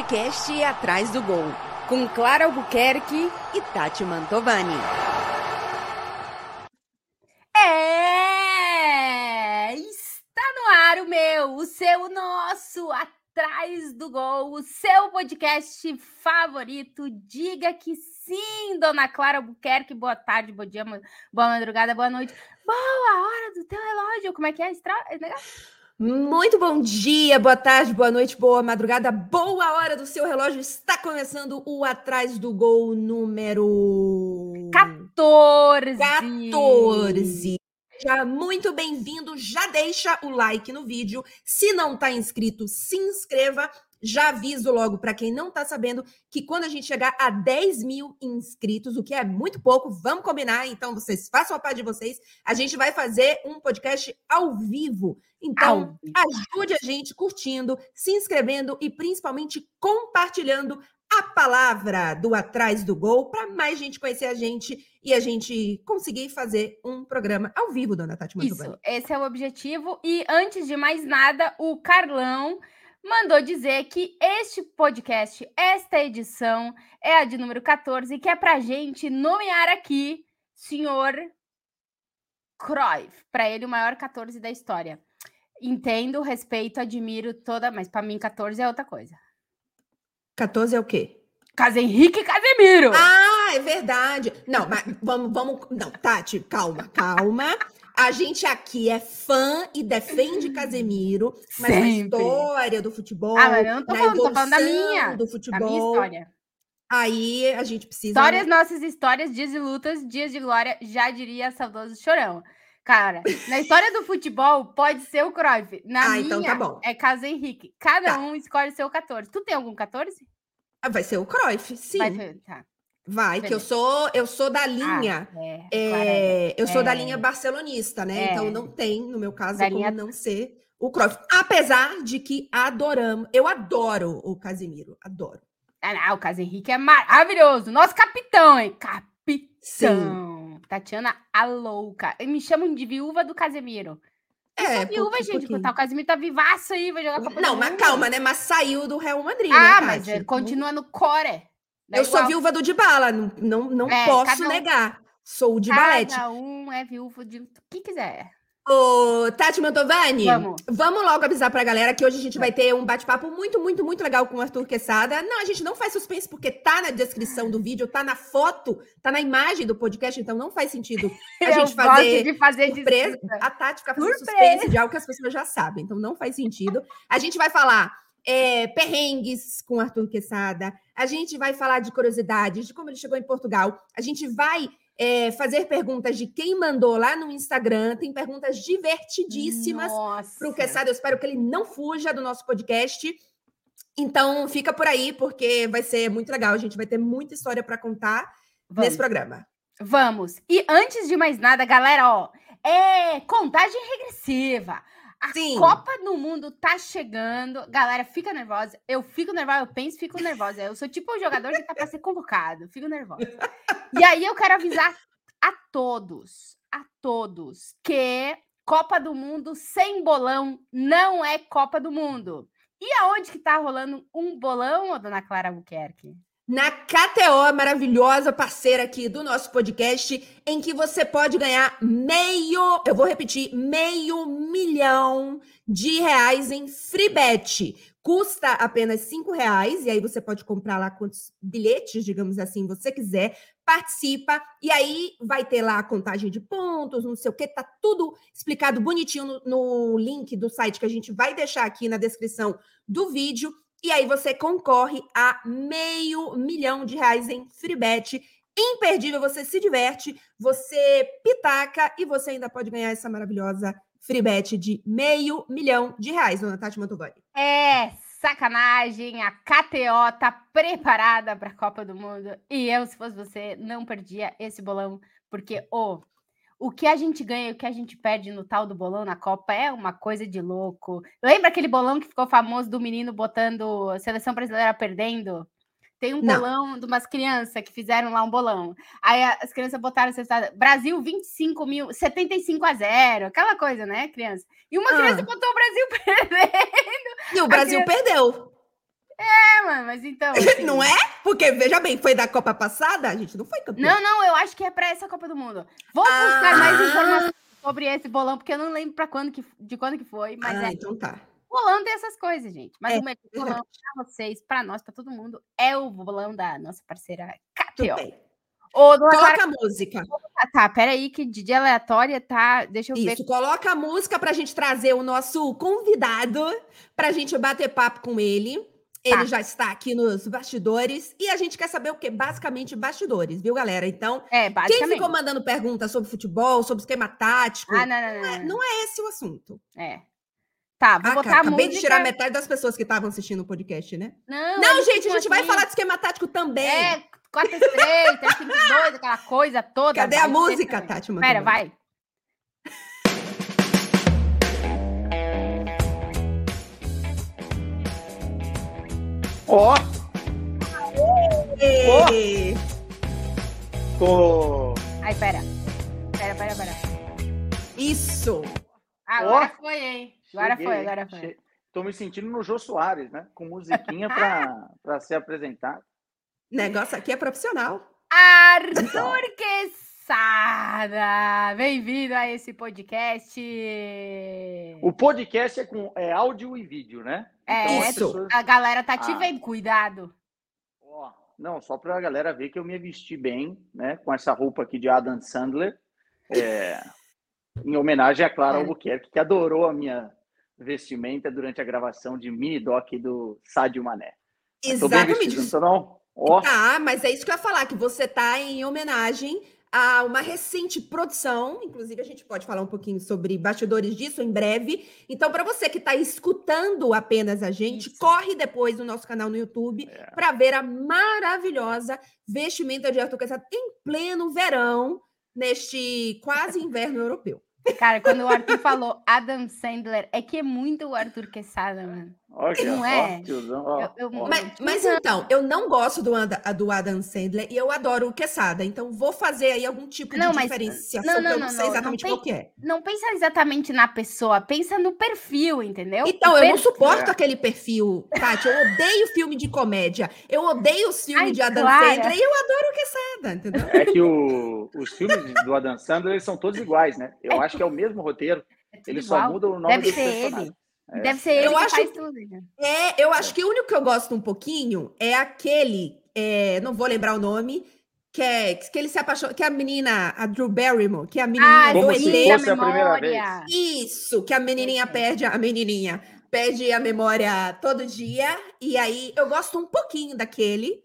podcast Atrás do Gol, com Clara Albuquerque e Tati Mantovani. É! Está no ar o meu, o seu, o nosso Atrás do Gol, o seu podcast favorito. Diga que sim, dona Clara Albuquerque. Boa tarde, bom dia, boa madrugada, boa noite. Boa hora do teu relógio. Como é que é? Estra... Muito bom dia, boa tarde, boa noite, boa madrugada, boa hora do seu relógio. Está começando o Atrás do Gol número 14. 14. Seja muito bem-vindo. Já deixa o like no vídeo. Se não está inscrito, se inscreva. Já aviso logo para quem não está sabendo que quando a gente chegar a 10 mil inscritos, o que é muito pouco, vamos combinar. Então, vocês façam a parte de vocês. A gente vai fazer um podcast ao vivo. Então, ajude a gente curtindo, se inscrevendo e principalmente compartilhando a palavra do Atrás do Gol para mais gente conhecer a gente e a gente conseguir fazer um programa ao vivo, dona Tati Isso, esse é o objetivo. E antes de mais nada, o Carlão mandou dizer que este podcast, esta edição, é a de número 14, que é para gente nomear aqui senhor Cruyff, para ele o maior 14 da história. Entendo, respeito, admiro toda, mas para mim 14 é outra coisa. 14 é o quê? Casa Henrique Casemiro. Ah, é verdade. Não, mas vamos, vamos. Não, Tati, calma, calma. A gente aqui é fã e defende Casemiro, mas Sempre. na história do futebol. Ah, mas eu não tô falando, tô falando da minha. Do futebol. Da minha história. Aí a gente precisa. Histórias, nossas histórias, dias de lutas, dias de glória, já diria saudoso chorão. Cara, na história do futebol, pode ser o Cruyff. Na ah, minha, então tá bom. é Casa Henrique. Cada tá. um escolhe seu 14. Tu tem algum 14? Ah, vai ser o Cruyff, sim. Vai, tá. Vai, que eu sou eu sou da ah, linha. Ah, é, é, eu sou da linha barcelonista, né? É. Então não tem, no meu caso, como linha... não ser o Cruyff. Apesar de que adoramos, eu adoro o Casimiro, adoro. Ah, não, o Henrique é maravilhoso. Nosso capitão, hein? Capitão. Sim. Tatiana, a louca. Me chamam de viúva do Casemiro. É, viúva, gente, pouquinho. o Casemiro tá vivaço aí, vai jogar Copa Não, mas calma, né? Mas saiu do Real Madrid, ah, né, mas é, continua no core. Eu igual... sou viúva do Dybala, não, não, não é, posso um... negar. Sou o Dybalete. Cada um é viúva de quem quiser. Ô, Tati Mantovani, vamos. vamos logo avisar pra galera que hoje a gente vai ter um bate-papo muito, muito, muito legal com o Arthur Quesada. Não, a gente não faz suspense porque tá na descrição do vídeo, tá na foto, tá na imagem do podcast, então não faz sentido a gente fazer, de fazer surpresa. A Tati ficar fazendo surpresa. suspense de algo que as pessoas já sabem, então não faz sentido. A gente vai falar é, perrengues com Arthur Quesada, a gente vai falar de curiosidades, de como ele chegou em Portugal, a gente vai é, fazer perguntas de quem mandou lá no Instagram. Tem perguntas divertidíssimas para o Quesada. Eu espero que ele não fuja do nosso podcast. Então, fica por aí, porque vai ser muito legal. A gente vai ter muita história para contar Vamos. nesse programa. Vamos. E antes de mais nada, galera, ó, é contagem regressiva. A Sim. Copa do Mundo tá chegando. Galera, fica nervosa. Eu fico nervosa, eu penso, fico nervosa. Eu sou tipo um jogador que tá para ser convocado. Fico nervosa. E aí eu quero avisar a todos, a todos, que Copa do Mundo sem bolão não é Copa do Mundo. E aonde que tá rolando um bolão, dona Clara Albuquerque? Na KTO, maravilhosa parceira aqui do nosso podcast, em que você pode ganhar meio, eu vou repetir, meio milhão de reais em free bet. Custa apenas cinco reais, e aí você pode comprar lá quantos bilhetes, digamos assim, você quiser, participa, e aí vai ter lá a contagem de pontos, não sei o que, tá tudo explicado bonitinho no, no link do site que a gente vai deixar aqui na descrição do vídeo. E aí você concorre a meio milhão de reais em free bet. Imperdível, você se diverte, você pitaca e você ainda pode ganhar essa maravilhosa free bet de meio milhão de reais, dona Tati Mantovani. É, sacanagem, a KTO tá preparada para a Copa do Mundo. E eu, se fosse você, não perdia esse bolão, porque, ô, oh, o que a gente ganha e o que a gente perde no tal do bolão na Copa é uma coisa de louco. Lembra aquele bolão que ficou famoso do menino botando a seleção brasileira perdendo? Tem um bolão Não. de umas crianças que fizeram lá um bolão. Aí as crianças botaram Brasil 25 mil, 75 a 0, aquela coisa, né, criança? E uma criança ah. botou o Brasil perdendo. E o Brasil criança... perdeu. É, mano, mas então. assim- Não é? Porque, veja bem, foi da Copa passada, a gente não foi campeão. Não, não, eu acho que é pra essa Copa do Mundo. Vou buscar mais Ah. informações sobre esse bolão, porque eu não lembro pra quando que, de quando que foi, mas ah, é. então tá. Bolão tem essas coisas, gente. Mas É, o melhor bolão pra vocês, pra nós, pra todo mundo, é o bolão da nossa parceira KTO. Ô, dona Clara, Coloca a música. ah, tá, peraí, que de dia aleatória tá. Deixa eu ver. Isso, coloca a música pra gente trazer o nosso convidado, pra gente bater papo com ele. Ele já está aqui nos bastidores e a gente quer saber o quê? Basicamente bastidores, viu, galera? Então, É, quem ficou mandando perguntas sobre futebol, sobre esquema tático, Ah, não, não, não, é, não. é esse o assunto. É. Tá, vou Ah, botar cara, a acabei música. de tirar metade das pessoas que estavam assistindo o podcast, né? Não, Não, eles gente, a gente vai aqui. falar de esquema tático também. É, 4-3, 3-5-2, aquela coisa toda. Cadê a vai música. Tati? Pera, vai. Ó, Ê, tô... Ai, pera. Pera, pera, pera. Isso! Agora foi, hein? Agora cheguei, foi, agora foi. Che- Tô me sentindo no Jô Soares, né? Com musiquinha pra, pra ser apresentado. Negócio aqui é profissional. Arthur Quesada! Bem-vindo a esse podcast. O podcast é com é áudio e vídeo, né? É, Isso. pessoas- A galera tá te Ah. vendo, cuidado. Ó, não, só pra galera ver que eu me vesti bem, né? Com essa roupa aqui de Adam Sandler. é, em homenagem a Clara É. Albuquerque, que adorou a minha vestimenta durante a gravação de mini doc do Sádio Mané. Mas Tô bem Exatamente. vestido, não tô não? Ó, Tá, mas é isso que eu ia falar, que você tá em homenagem a uma recente produção, inclusive a gente pode falar um pouquinho sobre bastidores disso em breve. Então, para você que está escutando apenas a gente, Isso. corre depois no nosso canal no YouTube É. para ver a maravilhosa vestimenta de Arthur Quesada em pleno verão, neste quase inverno europeu. Cara, quando o Arthur falou Adam Sandler, é que é muito o Arthur Quesada, mano. Não é? ó, Eu- eu-. Mas, mas então, eu não gosto do, Anda- do Adam Sandler e eu adoro o Quesada, então vou fazer aí algum tipo Não, de mas- diferenciação, não, que não, eu não, não, sei não, não exatamente tem- qual que é. Não pensa exatamente na pessoa, pensa no perfil, entendeu? Então, O eu não perfil- suporto É. aquele perfil, Tati. Eu odeio filme de comédia. Eu odeio os filmes Ai, de Adam Clara. Sandler e eu adoro o Quesada, entendeu? É que o- os filmes do Adam Sandler eles são todos iguais, né? Eu É acho que é o mesmo roteiro, É tudo eles só igual. mudam o nome Deve dos ser personagens. ele. É. Deve ser ele Eu que acho faz que- tudo. né? É, eu acho que o único que eu gosto um pouquinho é aquele, é, não vou lembrar o nome, que é que ele se apaixona, que é a menina, a Drew Barrymore, que é a menininha Ah, do Como sim, se ET. da fosse a primeira vez. memória. Isso, que a menininha perde, a menininha perde a memória todo dia, e aí eu gosto um pouquinho daquele,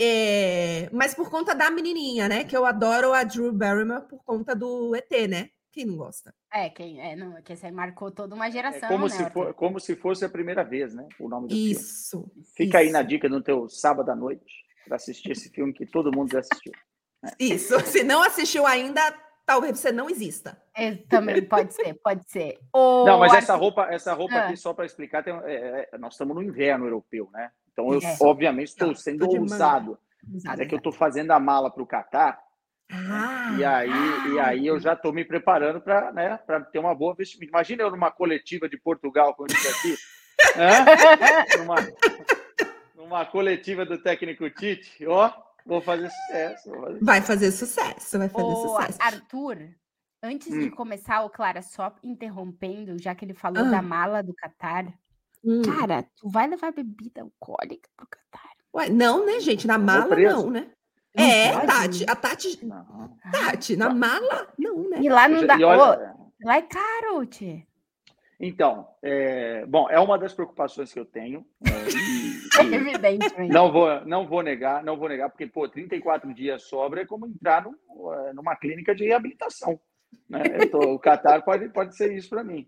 é, mas por conta da menininha, né, que eu adoro a Drew Barrymore por conta do ET, né, quem não gosta? É, quem, é, não, que esse aí marcou toda uma É geração, como, né, se for, como se fosse a primeira vez, né? O nome do filme. Isso. Fica aí na dica no teu sábado à noite para assistir esse filme que todo mundo já assistiu. Isso, se não assistiu ainda, talvez você não exista. É, também pode ser, pode ser. Ô, Não, mas essa roupa, essa roupa Ah. aqui, só para explicar, tem- é, é, nós estamos no inverno europeu, né? Então eu, É. obviamente, estou sendo ousado. Mas é que eu estou fazendo a mala para o Catar Ah, E aí, e aí eu já estou me preparando para né, pra ter uma boa vestimenta. Imagina eu numa coletiva de Portugal, quando eu estiver aqui. Hã? numa, numa coletiva do técnico Tite, ó, vou fazer sucesso. vou fazer- vai fazer sucesso, vai fazer Ô, sucesso. Arthur, antes de Hum. começar, o Clara, só interrompendo, já que ele falou Ah. da mala do Catar. Hum. Cara, tu vai levar bebida alcoólica pro Catar? Ué, não, né, gente? Na mala, não, né? É, pode? Tati. A Tati, Não. Tati, na mala, não, né? E lá não dá. olha, Ô, lá é caro, Tchê. então, é, bom, é uma das preocupações que eu tenho. é, e- e Evidentemente. não vou, não vou negar, não vou negar, porque pô, 34 dias sobra é como entrar num- é, numa clínica de reabilitação. Né? Eu tô- o Qatar pode, pode ser isso para mim.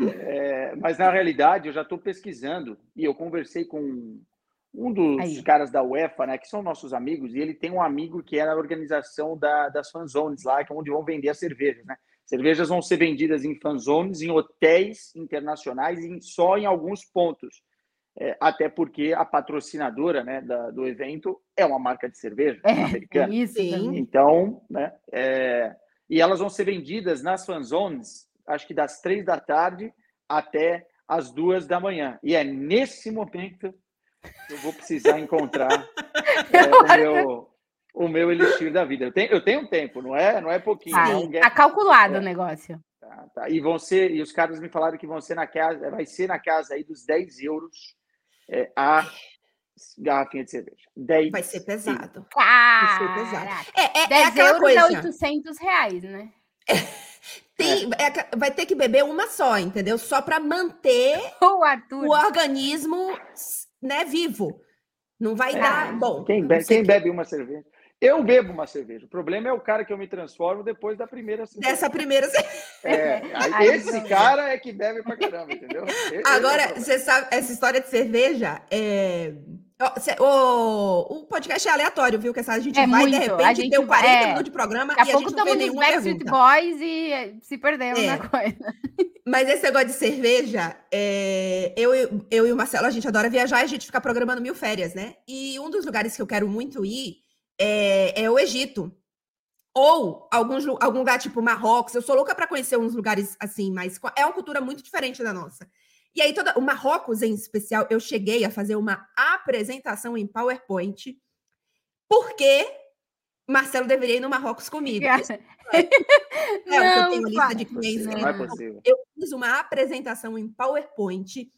É, mas na realidade eu já estou pesquisando e eu conversei com um dos Aí. caras da UEFA, né, que são nossos amigos, e ele tem um amigo que é na organização da, das fanzones lá, que é onde vão vender as cervejas, né? Cervejas vão ser vendidas em fanzones, em hotéis internacionais, e em- só em alguns pontos. É, até porque a patrocinadora né, da- do evento é uma marca de cerveja É, americana. isso Sim. Então, né? é, e elas vão ser vendidas nas fanzones, acho que das três da tarde até as duas da manhã. E é nesse momento eu vou precisar encontrar é, o, meu, o meu elixir da vida. Eu tenho, eu tenho um tempo, não é, não é pouquinho. Ah, não, tá calculado é. o negócio. Tá, tá. E vão ser, e os caras me falaram que vão ser na casa, vai ser na casa aí dos 10 euros é, a garrafinha de cerveja. 10 vai ser pesado. Vai ser pesado. É, é, 10 é euros coisa. é 800 reais, né? Tem, é, vai ter que beber uma só, entendeu? Só para manter o, o organismo né, vivo. Não vai é. dar. Bom. Quem, bebe, quem bebe uma cerveja? Eu bebo uma cerveja. O problema é o cara que eu me transformo depois da primeira cerveja. Dessa primeira É, esse cara é que bebe pra caramba, entendeu? Agora, é você sabe, essa história de cerveja é. O, o podcast é aleatório, viu? Que a gente é vai, muito. de repente, gente, deu 40 é... minutos de programa Daqui e a, gente não fez nenhuma Boys e se perdemos é. na coisa. Mas esse negócio de cerveja, é... eu, eu e o Marcelo, a gente adora viajar e a gente fica programando mil férias, né? E um dos lugares que eu quero muito ir é, é o Egito. Ou alguns, algum lugar tipo Marrocos. Eu sou louca para conhecer uns lugares assim, mas é uma cultura muito diferente da nossa. E aí, toda, o Marrocos em especial, eu cheguei a fazer uma apresentação em PowerPoint, porque Marcelo deveria ir no Marrocos comigo. É, é eu tenho lista de clientes. Não é possível. Eu fiz uma apresentação em PowerPoint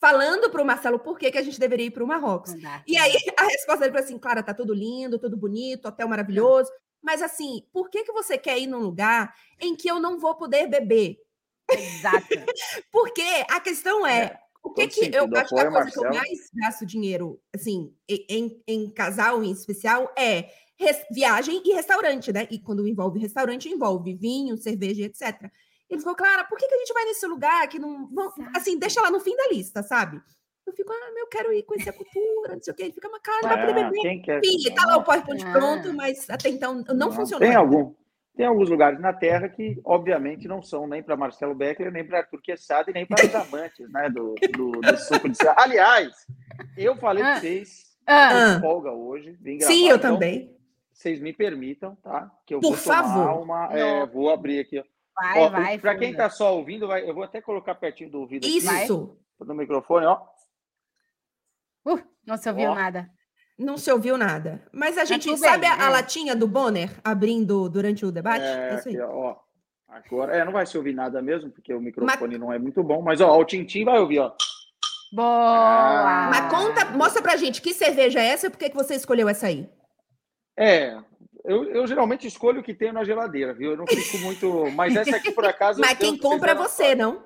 falando para o Marcelo por que, que a gente deveria ir para o Marrocos. E aí a resposta dele foi assim: Clara, tá tudo lindo, tudo bonito, hotel maravilhoso. Mas assim, por que, que você quer ir num lugar em que eu não vou poder beber? Exato. Porque a questão é, é o que, que eu acho que a coisa que eu mais gasto dinheiro, assim, em, em casal em especial, é viagem e restaurante, né? E quando envolve restaurante, envolve vinho, cerveja, etc. Ele falou, Clara, por que, que a gente vai nesse lugar que não. assim, deixa lá no fim da lista, sabe? Eu fico, ah, eu quero ir conhecer a cultura, não sei o quê. Ele fica, uma cara, vai poder beber. Quer? Enfim, tá lá o PowerPoint ah. pronto, mas até então não, não funcionou. Tem algum. Tem alguns lugares na Terra que, obviamente, não são nem para Marcelo Beckler, nem para Arthur Quessada e nem para os amantes né, do, do, do suco de céu. Aliás, eu falei ah. para vocês, ah. folga hoje. Vim gravar, Sim, eu então, também. Vocês me permitam, tá? Que eu Por vou favor. uma. É, vou abrir aqui. Vai, ó, vai. Para quem está só ouvindo, vai, eu vou até colocar pertinho do ouvido. Isso. Aqui, no microfone, ó. Uh, não se ouviu ó. nada. Não se ouviu nada. Mas a tá gente sabe bem, a, a, é. latinha do Bonner abrindo durante o debate? É, é aqui, ó. Agora, é, não vai se ouvir nada mesmo, porque o microfone mas... não é muito bom, mas ó, o Tintim vai ouvir, ó. Boa! Ah. Mas conta, mostra pra gente que cerveja é essa e por que, que você escolheu essa aí? É, eu, eu geralmente escolho o que tem na geladeira, viu? Eu não fico muito. Mas essa aqui, por acaso. mas quem compra é você, não?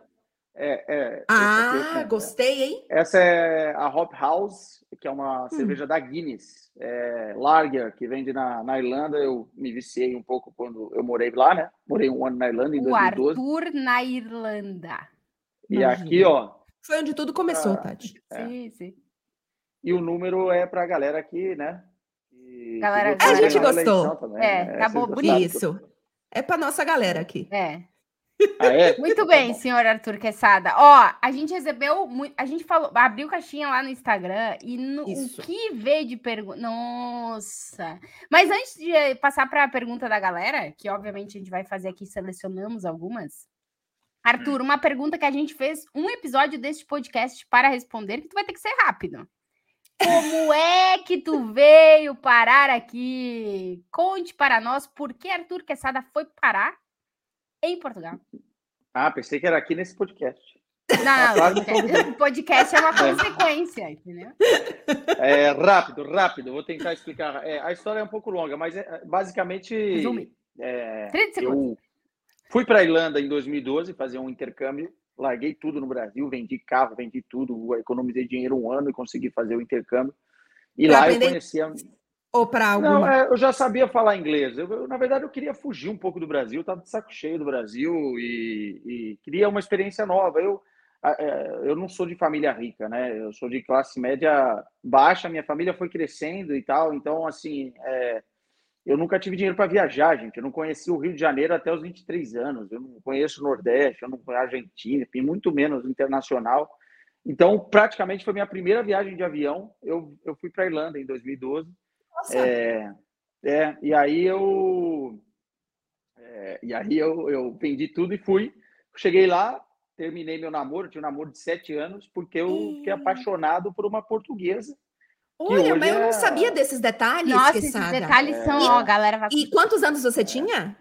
É, é. Ah, gostei, hein? Essa é a Hop House, que é uma hum. cerveja da Guinness, é, Lager, que vende na, na Irlanda. Eu me viciei um pouco quando eu morei lá, né? Morei um ano na Irlanda em o 2012. Arthur na Irlanda. E Imagina. aqui, ó. Foi onde tudo começou, ah, Tati. É. Sim, sim. E o número é para a galera aqui, né? Galera, a gente gostou. Também, é, né? acabou bonito. Isso. É para nossa galera aqui. É. Ah, é? Muito tá bem, senhor Arthur Quesada. Ó, a gente recebeu, a gente falou, abriu caixinha lá no Instagram e no, o que veio de pergunta. Nossa! Mas antes de passar para a pergunta da galera, que obviamente a gente vai fazer aqui, selecionamos algumas. Arthur, uma pergunta que a gente fez um episódio deste podcast para responder, que tu vai ter que ser rápido. Como é que tu veio parar aqui? Conte para nós por que Arthur Quesada foi parar em Portugal. Ah, pensei que era aqui nesse podcast. Não, não, podcast, podcast é uma consequência, entendeu? É, rápido, rápido, vou tentar explicar. É, a história é um pouco longa, mas é, basicamente. Resume. É, 30 segundos. Eu fui para a Irlanda em 2012 fazer um intercâmbio, larguei tudo no Brasil, vendi carro, vendi tudo, economizei dinheiro um ano e consegui fazer o intercâmbio. E pra lá aprender... eu conhecia. Ou para algum... Não, é, eu já sabia falar inglês. Eu, eu, na verdade, eu queria fugir um pouco do Brasil. Estava de saco cheio do Brasil e, e queria uma experiência nova. Eu, é, eu não sou de família rica, né? Eu sou de classe média baixa. Minha família foi crescendo e tal. Então, assim, é, eu nunca tive dinheiro para viajar, gente. Eu não conheci o Rio de Janeiro até os 23 anos. Eu não conheço o Nordeste, eu não conheço a Argentina, e muito menos internacional. Então, praticamente foi minha primeira viagem de avião. Eu, eu fui para a Irlanda em 2012. É, é, e aí eu é, e aí eu, eu vendi tudo e fui. Cheguei lá, terminei meu namoro, tinha um namoro de sete anos, porque eu fiquei apaixonado por uma portuguesa. Olha, mas eu não é- sabia desses detalhes, Nossa, esses detalhes são, ó, galera vai E quantos anos você tinha?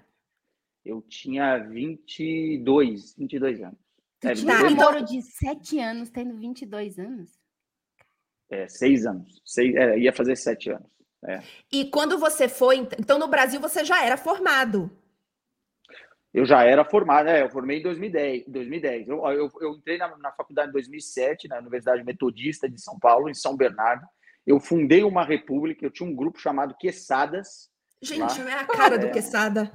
Eu tinha 22, 22 anos. É, tinha um 22 então- namoro de 7 anos, tendo 22 anos. é, seis anos. Seis, é, ia fazer sete anos. E quando você foi, então no Brasil você já era formado. Eu já era formado, é, eu formei em 2010. 2010. Eu, eu, eu entrei na, na faculdade em 2007, na Universidade Metodista de São Paulo, em São Bernardo. Eu fundei uma república, eu tinha um grupo chamado Quesadas. Gente, Lá. é a cara do É. Quesada.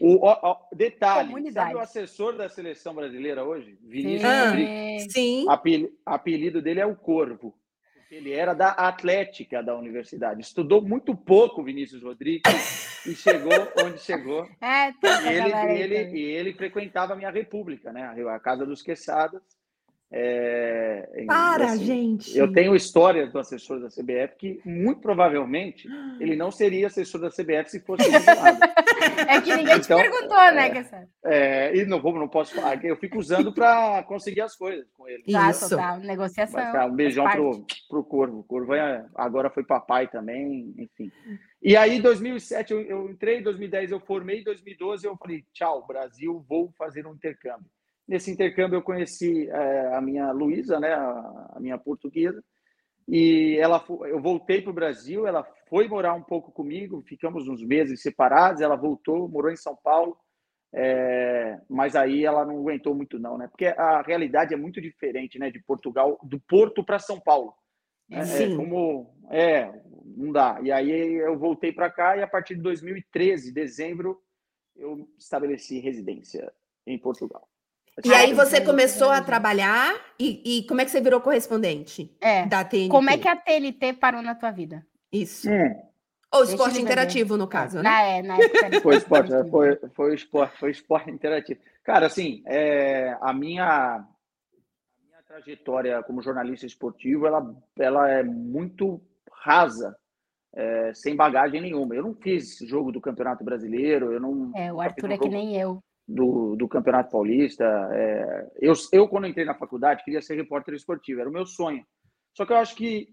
O, ó, ó, detalhe, Comunidade. sabe o assessor da seleção brasileira hoje? Vinícius Ah. Rodrigues. Sim. Apel- apelido dele é o Corvo. porque Ele era da Atlética da universidade. Estudou muito pouco, Vinícius Rodrigues, e chegou onde chegou. É, E ele, e ele, ele frequentava a minha república, né? A Casa dos Quesadas. É, e, Para, assim, gente. Eu tenho histórias do assessor da CBF que, muito provavelmente, ele não seria assessor da CBF se fosse. É que ninguém te Então, perguntou, né, Kessler? É, e não não posso falar, eu fico usando para conseguir as coisas com ele. Tá, Isso. total. Negociação. Mas, cara, um beijão pro, pro Corvo. O Corvo é- agora foi papai também, enfim. E aí, em 2007, eu, eu entrei, em 2010 eu formei, em 2012 eu falei, tchau, Brasil, vou fazer um intercâmbio. Nesse intercâmbio eu conheci eh, a minha Luísa, né, a, a minha portuguesa, e ela, eu voltei para o Brasil, ela foi morar um pouco comigo, ficamos uns meses separados, ela voltou, morou em São Paulo, é, mas aí ela não aguentou muito não, né? Porque a realidade é muito diferente, né? De Portugal, do Porto para São Paulo. É, é Sim. como é, não dá. E aí eu voltei para cá e a partir de 2013, dezembro, eu estabeleci residência em Portugal. E aí você começou a trabalhar e, e como é que você virou correspondente É. da TNT? Como é que a TLT parou na tua vida? Isso. Hum, Ou Deixa esporte interativo, no caso, né? Na, é, na época foi esporte, foi, foi esporte, foi esporte interativo. Cara, assim, é, a minha a minha trajetória como jornalista esportivo, ela, ela é muito rasa, é, sem bagagem nenhuma. Eu não fiz jogo do Campeonato Brasileiro, eu não É, o Arthur um é que nem eu. Do, do Campeonato Paulista. é, eu, eu, quando entrei na faculdade, queria ser repórter esportivo, era o meu sonho. Só que eu acho que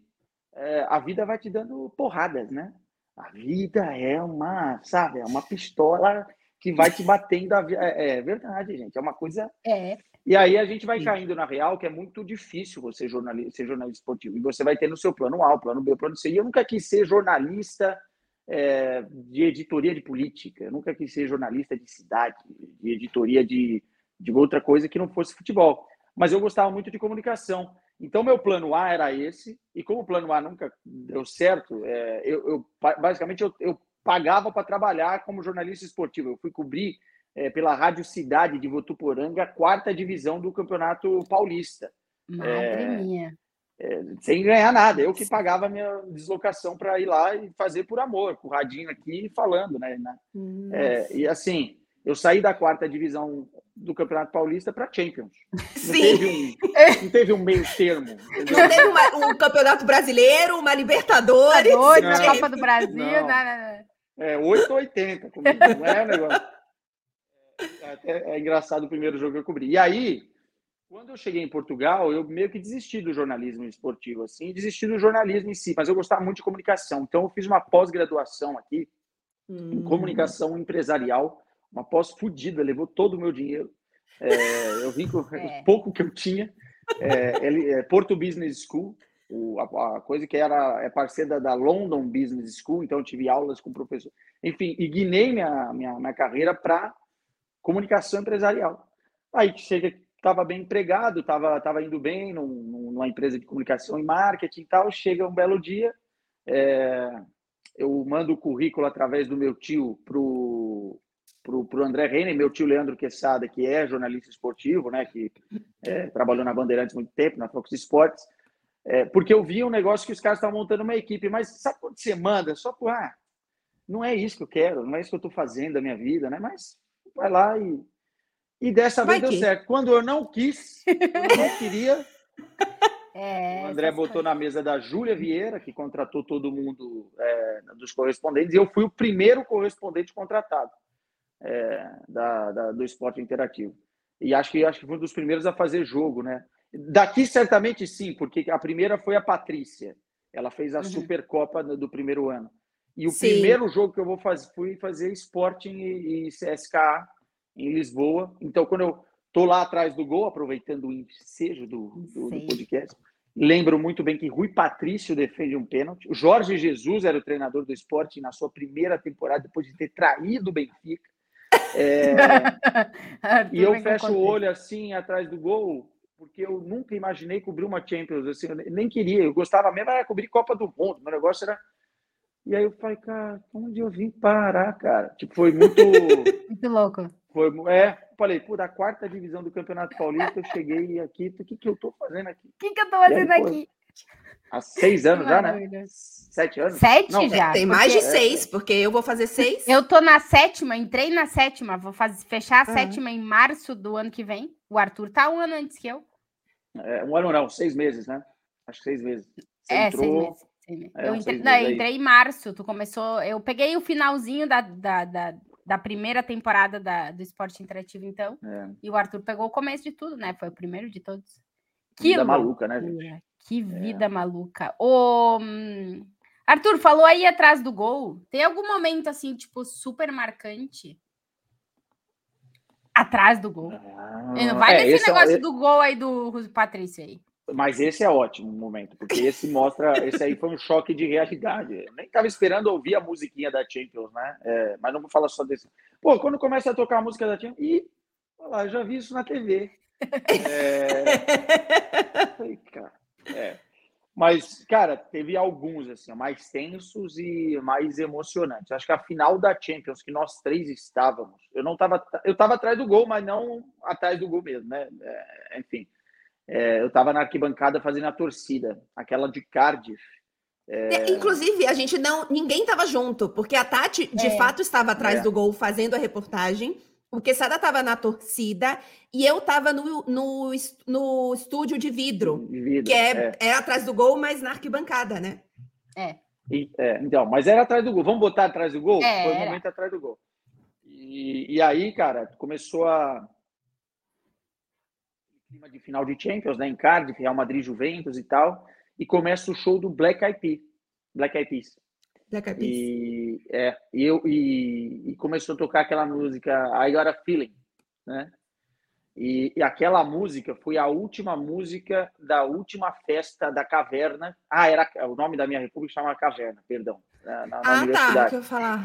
é, a vida vai te dando porradas, né? A vida é uma, sabe, é uma pistola que vai te batendo. A, é, é verdade, gente, é uma coisa. É. E aí a gente vai caindo na real que é muito difícil você jornalista, ser jornalista esportivo. E você vai ter no seu plano A, plano B, plano C. E eu nunca quis ser jornalista é, de editoria de política, eu nunca quis ser jornalista de cidade, de editoria de, de outra coisa que não fosse futebol. Mas eu gostava muito de comunicação. Então, meu plano A era esse, e como o plano A nunca deu certo, é, eu, eu, basicamente eu, eu pagava para trabalhar como jornalista esportivo. Eu fui cobrir é, pela Rádio Cidade de Votuporanga a quarta divisão do Campeonato Paulista Madre É. minha. Sem ganhar nada. Eu que pagava a minha deslocação para ir lá e fazer por amor, com o radinho aqui falando, né? Hum. É, e assim, eu saí da quarta divisão do Campeonato Paulista para Champions. Não Sim. teve um, não teve um meio termo. entendeu? Não teve uma- um campeoato brasileiro, uma Libertadores. Não. na Copa do Brasil. Não. né, né, É 8 ou 80 comigo, não é um negócio. É, até- é engraçado o primeiro jogo que eu cobri. E aí, quando eu cheguei em Portugal, eu meio que desisti do jornalismo esportivo, assim, desisti do jornalismo em si, mas eu gostava muito de comunicação. Então, eu fiz uma pós-graduação aqui em Hum. comunicação empresarial, uma pós fodida, levou todo o meu dinheiro. É, eu vim com É. o pouco que eu tinha. É, ele, é Porto Business School, o- a, a coisa que era é parceira da London Business School, então eu tive aulas com professor. Enfim, e guinei minha, minha, minha carreira para comunicação empresarial. Aí chega, estava bem empregado, estava tava indo bem num- numa empresa de comunicação e marketing e tal. Chega um belo dia, é, eu mando o currículo através do meu tio pro pro, pro André Reiner, meu tio Leandro Quesada, que é jornalista esportivo, né, que é, trabalhou na Bandeirantes muito tempo, na Fox Sports, é, porque eu vi um negócio que os caras estavam montando uma equipe, mas sabe quando você manda só por, ah, não é isso que eu quero, não é isso que eu estou fazendo da minha vida, né, mas vai lá e e dessa Vai vez deu que. certo. Quando eu não quis, eu não queria, É, o André botou coisas. na mesa da Júlia Vieira, que contratou todo mundo é, dos correspondentes, e eu fui o primeiro correspondente contratado é, da, da- do esporte interativo. E acho que, acho que foi um dos primeiros a fazer jogo, né? Daqui, certamente sim, porque a primeira foi a Patrícia. Ela fez a uhum. Supercopa do primeiro ano. E o sim. primeiro jogo que eu vou fazer, fui fazer Sporting e, e CSKA em Lisboa. Então, quando eu tô lá atrás do gol, aproveitando o ensejo do, do, do podcast, lembro muito bem que Rui Patrício defende um pênalti. O Jorge Jesus era o treinador do Sporting na sua primeira temporada, depois de ter traído o Benfica. É... e eu fecho o olho assim atrás do gol, porque eu nunca imaginei cobrir uma Champions, assim, eu nem queria, eu gostava mesmo era cobrir Copa do Mundo, meu negócio era e aí eu falei, cara, onde eu vim parar, cara? Tipo, foi muito. muito louco. Foi, é, falei, pô, da quarta divisão do Campeonato Paulista, eu cheguei aqui, o que, que eu tô fazendo aqui? O que, que eu tô fazendo aí, aqui? Há seis anos já, né? Sete anos? Sete Não, já. Tem mais de seis, porque eu vou fazer seis. Eu tô na sétima, entrei na sétima, vou fazer, fechar a uhum. sétima em março do ano que vem. O Arthur tá um ano antes que eu. É, um ano não, seis meses, né? Acho que seis meses. Você é, entrou... seis meses. É, eu, entrei, não, eu entrei em março, tu começou. Eu peguei o finalzinho da, da, da, da primeira temporada da, do esporte interativo, então. É. E o Arthur pegou o começo de tudo, né? Foi o primeiro de todos. Que vida maluca, né, gente? Que é. vida é. maluca. O Arthur falou aí atrás do gol. Tem algum momento assim, tipo, super marcante? Atrás do gol. Ah, não vai é, nesse é negócio é... do gol aí do Patrício aí. Mas esse é ótimo momento, porque esse mostra. esse aí foi um choque de realidade. Eu nem estava esperando ouvir a musiquinha da Champions, né? É, mas não vou falar só desse. Pô, quando começa a tocar a música da Champions. Ih, olha lá, já vi isso na TV. É... cara. É. Mas, cara, teve alguns, assim, mais tensos e mais emocionantes. Acho que a final da Champions, que nós três estávamos, eu não estava. Eu estava atrás do gol, mas não atrás do gol mesmo, né? É, enfim é, eu estava na arquibancada fazendo a torcida, aquela de Cardiff. É... Inclusive, a gente não. Ninguém estava junto, porque a Tati, de é. fato, estava atrás é. do gol fazendo a reportagem. O Quesada estava na torcida e eu estava no, no, no estúdio de vidro, de vidro que é, é, atrás do gol, mas na arquibancada, né? É. E, é. Então, mas era atrás do gol. Vamos botar atrás do gol? É, Foi o momento atrás do gol. E, e aí, cara, começou a clima de final de Champions, né, em Cardiff, Real Madrid, Juventus e tal, e começa o show do Black Eyed Peas. Black Eyed Peas. Black Eyed Peas. E, é, e, eu, e, e, começou a tocar aquela música I Got a Feeling, né? E, e, aquela música foi a última música da última festa da Caverna. Ah, era o nome da minha república chama Caverna, perdão na, na ah, tá, que eu falar.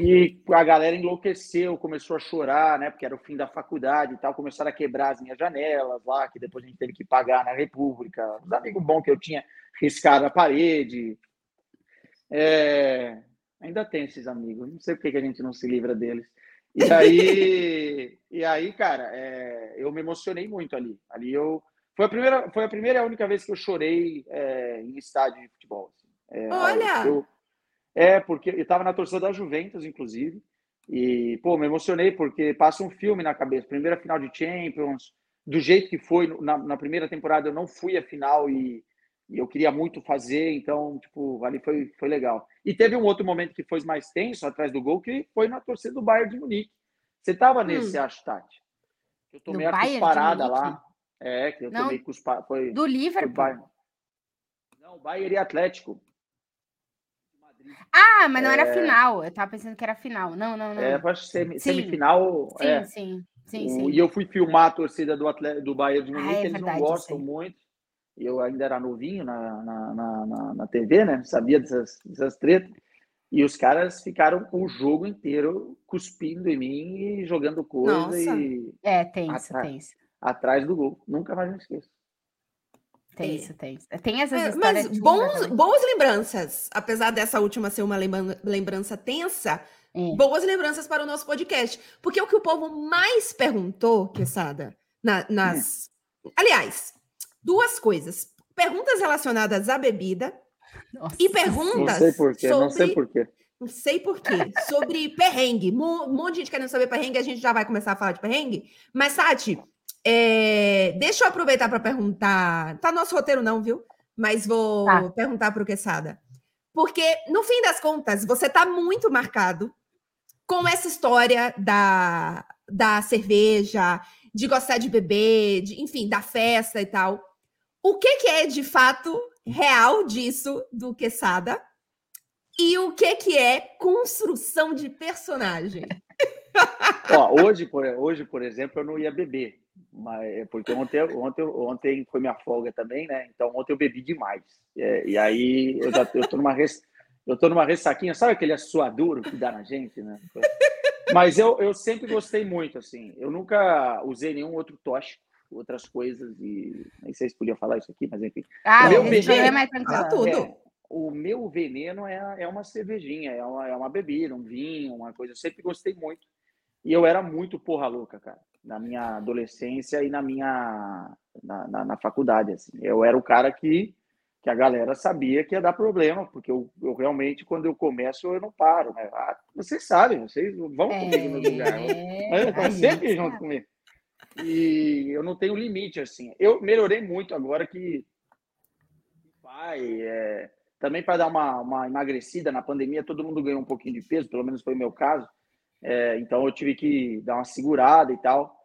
E a galera enlouqueceu, começou a chorar, né? Porque era o fim da faculdade e tal. Começaram a quebrar as minhas janelas lá, que depois a gente teve que pagar na República. Os amigos bons que eu tinha riscaram a parede. É... Ainda tem esses amigos, não sei por que a gente não se livra deles. E aí, e aí cara, é... eu me emocionei muito ali. Ali eu. Foi a primeira, foi a primeira e a única vez que eu chorei é, em estádio de futebol. Assim. É, Olha! Eu, é, porque eu estava na torcida da Juventus, inclusive, e, pô, me emocionei porque passa um filme na cabeça. Primeira final de Champions, do jeito que foi na, na primeira temporada, eu não fui à final e, e, eu queria muito fazer, então, tipo, ali foi, foi legal. E teve um outro momento que foi mais tenso, atrás do gol, que foi na torcida do Bayern de Munique. Você estava nesse, hum. acho, Tati? Eu tomei a cusparada lá. É, que eu não, tomei cusparada. Foi, do Liverpool? Foi não, Bayern e Atlético. Ah, mas não é... era final. Eu tava pensando que era final. Não, não, não. É, acho sem, semifinal. Sim, é. sim, sim, sim, E eu fui filmar a torcida do, Atlético, do Bahia de Munique, ah, é eles verdade, não gostam muito. Eu ainda era novinho na, na, na, na, na TV, né? Sabia dessas, dessas tretas. E os caras ficaram o jogo inteiro cuspindo em mim e jogando coisa. Nossa. E... É, tenso, tenso. Atrás do gol. Nunca mais me esqueço. Tem isso, tem essas é. Mas bons, boas lembranças. Apesar dessa última ser uma lembrança tensa, é. boas lembranças para o nosso podcast. Porque o que o povo mais perguntou, Quesada, na, nas. É. Aliás, duas coisas. Perguntas relacionadas à bebida Nossa. e perguntas. Não sei porquê, sobre... não sei porquê. Não sei porquê. Sobre perrengue. Um monte de gente querendo saber perrengue, a gente já vai começar a falar de perrengue. Mas, Sati, é, deixa eu aproveitar para perguntar. Tá no nosso roteiro, não, viu? Mas vou tá. perguntar para o Quesada. Porque, no fim das contas, você está muito marcado com essa história da, da cerveja de gostar de beber, de, enfim, da festa e tal. O que, que é de fato real disso do Quesada? E o que, que é construção de personagem? Ó, hoje, por, hoje, por exemplo, eu não ia beber. Mas, é porque ontem, ontem, ontem foi minha folga também, né? Então ontem eu bebi demais. É, e aí eu já eu tô numa, res, eu tô numa ressaquinha, sabe aquele assuaduro que dá na gente, né? Mas eu, eu sempre gostei muito, assim. Eu nunca usei nenhum outro tóxico, outras coisas, e nem sei se podia falar isso aqui, mas enfim. Ah, o meu aí é veneno, mais tranquilo. tudo. é, o meu veneno é, é uma cervejinha, é uma, é uma bebida, um vinho, uma coisa. Eu sempre gostei muito. E eu era muito porra louca, cara, na minha adolescência e na minha na, na, na faculdade, assim. Eu era o cara que que a galera sabia que ia dar problema, porque eu, eu realmente, quando eu começo, eu não paro. Né? Ah, vocês sabem, vocês vão comigo no lugar. É, Estão a sempre gente junto comigo. E eu não tenho limite, assim. Eu melhorei muito agora que pai, é, também para dar uma, uma emagrecida na pandemia, todo mundo ganhou um pouquinho de peso, pelo menos foi o meu caso. É, então eu tive que dar uma segurada e tal.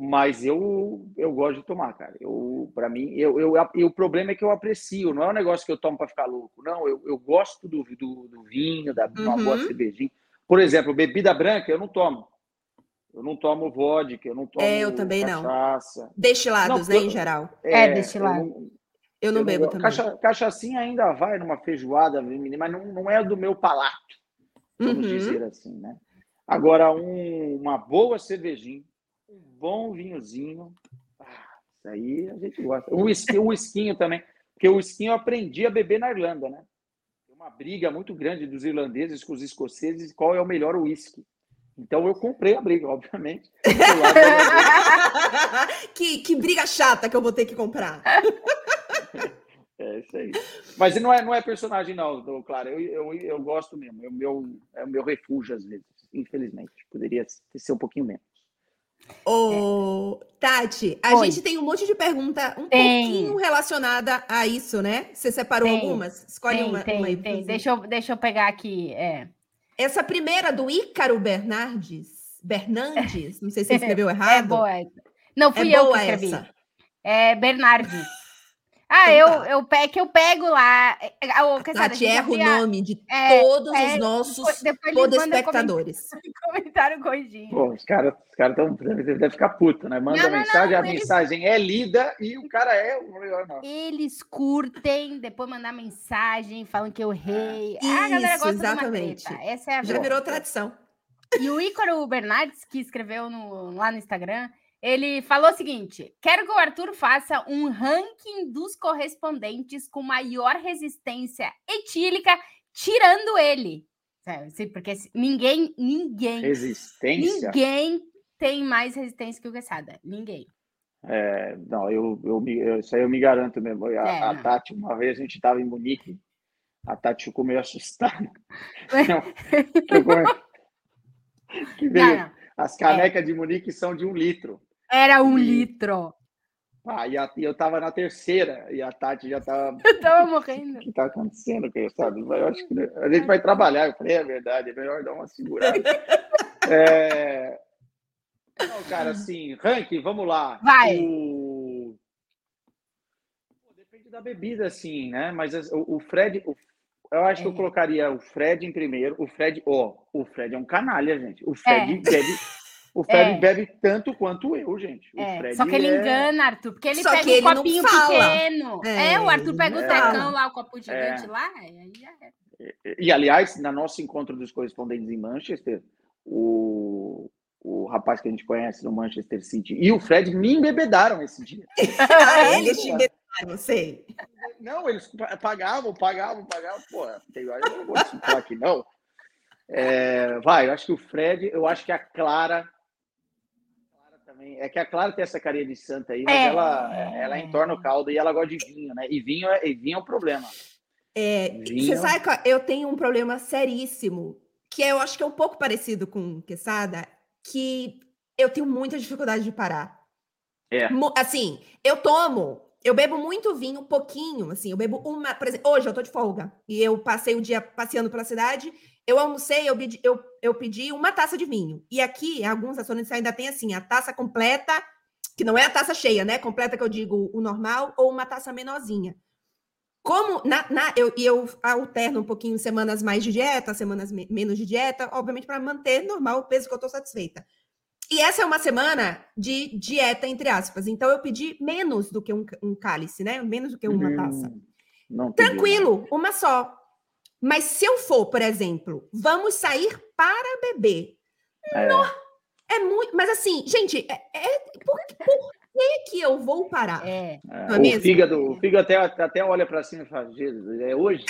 Mas eu, eu gosto de tomar, cara. Eu, para mim, eu, eu, e o problema é que eu aprecio, não é um negócio que eu tomo para ficar louco. Não, eu, eu gosto do, do, do vinho, da uma Uhum. boa cervejinha. Por exemplo, bebida branca eu não tomo. Eu não tomo vodka, eu não tomo É, eu também não. cachaça. Destilados, Não, né, eu- em geral. É, eu destilado. não- Eu não eu bebo também. Cacha, cachaçinha ainda vai numa feijoada, mas não, não é do meu palato, vamos Uhum. dizer assim, né? Agora, um- uma boa cervejinha, um bom vinhozinho, ah, isso aí a gente gosta. O whisky, o whiskinho também, porque o whiskinho eu aprendi a beber na Irlanda, né? Tem uma briga muito grande dos irlandeses com os escoceses, qual é o melhor whisky. Então eu comprei a briga, obviamente. Que, que briga chata que eu vou ter que comprar. É isso aí. Mas não é, não é personagem, não, claro. Eu, eu, eu gosto mesmo. É o, meu, é o meu refúgio, às vezes. Infelizmente. Poderia ser um pouquinho menos. Ô, Tati, a Oi. gente tem um monte de pergunta um Tem. pouquinho relacionada a isso, né? Você separou Tem. algumas? Escolhe Tem, uma, tem, uma aí. tem. Deixa eu, deixa eu pegar aqui. É, Essa primeira do Ícaro Bernardes, Bernandes, não sei se você escreveu é errado. boa essa. Não, É fui eu que escrevi. essa. É Bernardes. Ah, Então eu, tá. eu, pe- que eu pego lá. É, é, ô, Quesada, Tati a erra o nome de É, todos é, os nossos podespectadores. Comentário corrigindo. Pô, os caras os cara tão, deve ficar puto, né? Manda Não, não, mensagem, a não, eles- mensagem é lida e o cara é o melhor, não. Eles curtem, depois mandar mensagem, falam que eu errei. Ah, a galera Isso, gosta exatamente. de uma treta. Essa é a Já virou tradição. E o Ícaro Bernardes, que escreveu no- lá no Instagram, ele falou o seguinte: quero que o Arthur faça um ranking dos correspondentes com maior resistência etílica, tirando ele. Sim, Porque ninguém, ninguém, Resistência. ninguém tem mais resistência que o Quesada. Ninguém. É, não, eu, eu, eu- isso aí eu me garanto mesmo. A, É, a. Tati, uma vez a gente estava em Munique, a Tati ficou meio assustada. Não, que veio- não. As canecas de Munique são de um litro. Era um E- litro. Ah, e, a- eu estava na terceira, e a Tati já estava. Eu tava morrendo. O que está acontecendo? Que, sabe? Eu acho que a gente vai trabalhar. Eu falei, é verdade, é melhor dar uma segurada. É... Não, cara, assim, ranking, vamos lá. Vai. O... Pô, Depende da bebida, assim, né? Mas as- o, o Fred, o- eu acho que eu É. colocaria o Fred em primeiro. O Fred, ó, o Fred é um canalha, gente. O Fred É. bebe. O Fred É. bebe tanto quanto eu, gente. O É, Fred só que ele é- engana, Arthur, porque ele Só pega que um ele não copinho fala. pequeno. É, É, o Arthur pega o trecão fala. lá, o copo gigante É. lá, e aí já é. E, aliás, na nosso encontro dos correspondentes em Manchester, o, o rapaz que a gente conhece no Manchester City e o Fred me embebedaram esse dia. Ah, eles te enganaram, sei. Não, eles pa- pagavam, pagavam, pagavam. Pô, tem hora eu não vou te falar aqui, não. É, vai, eu acho que o Fred, eu acho que a Clara. Também. É que a Clara tem essa carinha de santa aí, mas É. ela, ela entorna o caldo e ela gosta de vinho, né? E vinho é, e vinho é um problema. É, Vinho. você sabe que eu tenho um problema seríssimo, que eu acho que é um pouco parecido com o Quesada, que eu tenho muita dificuldade de parar. É. Assim, eu tomo, eu bebo muito vinho, pouquinho, assim, eu bebo uma, por exemplo, hoje eu tô de folga, e eu passei o dia passeando pela cidade, eu almocei, eu pedi, eu, eu pedi uma taça de vinho, e aqui, alguns restaurantes ainda tem assim, a taça completa que não é a taça cheia, né? Completa que eu digo o normal, ou uma taça menorzinha. Como na, na eu, e eu alterno um pouquinho semanas mais de dieta, semanas me, menos de dieta, obviamente para manter normal o peso que eu estou satisfeita. E essa é uma semana de dieta, entre aspas. Então eu pedi menos do que um, um cálice, né? Menos do que uma taça. Não Tranquilo, uma só. Mas se eu for, por exemplo, vamos sair para beber. É. Não, é muito. Mas assim, gente, é, é- por, que- por que que eu vou parar? É. É, Não é o, mesmo? fígado, o fígado até, até olha para cima e fala, Jesus, é hoje?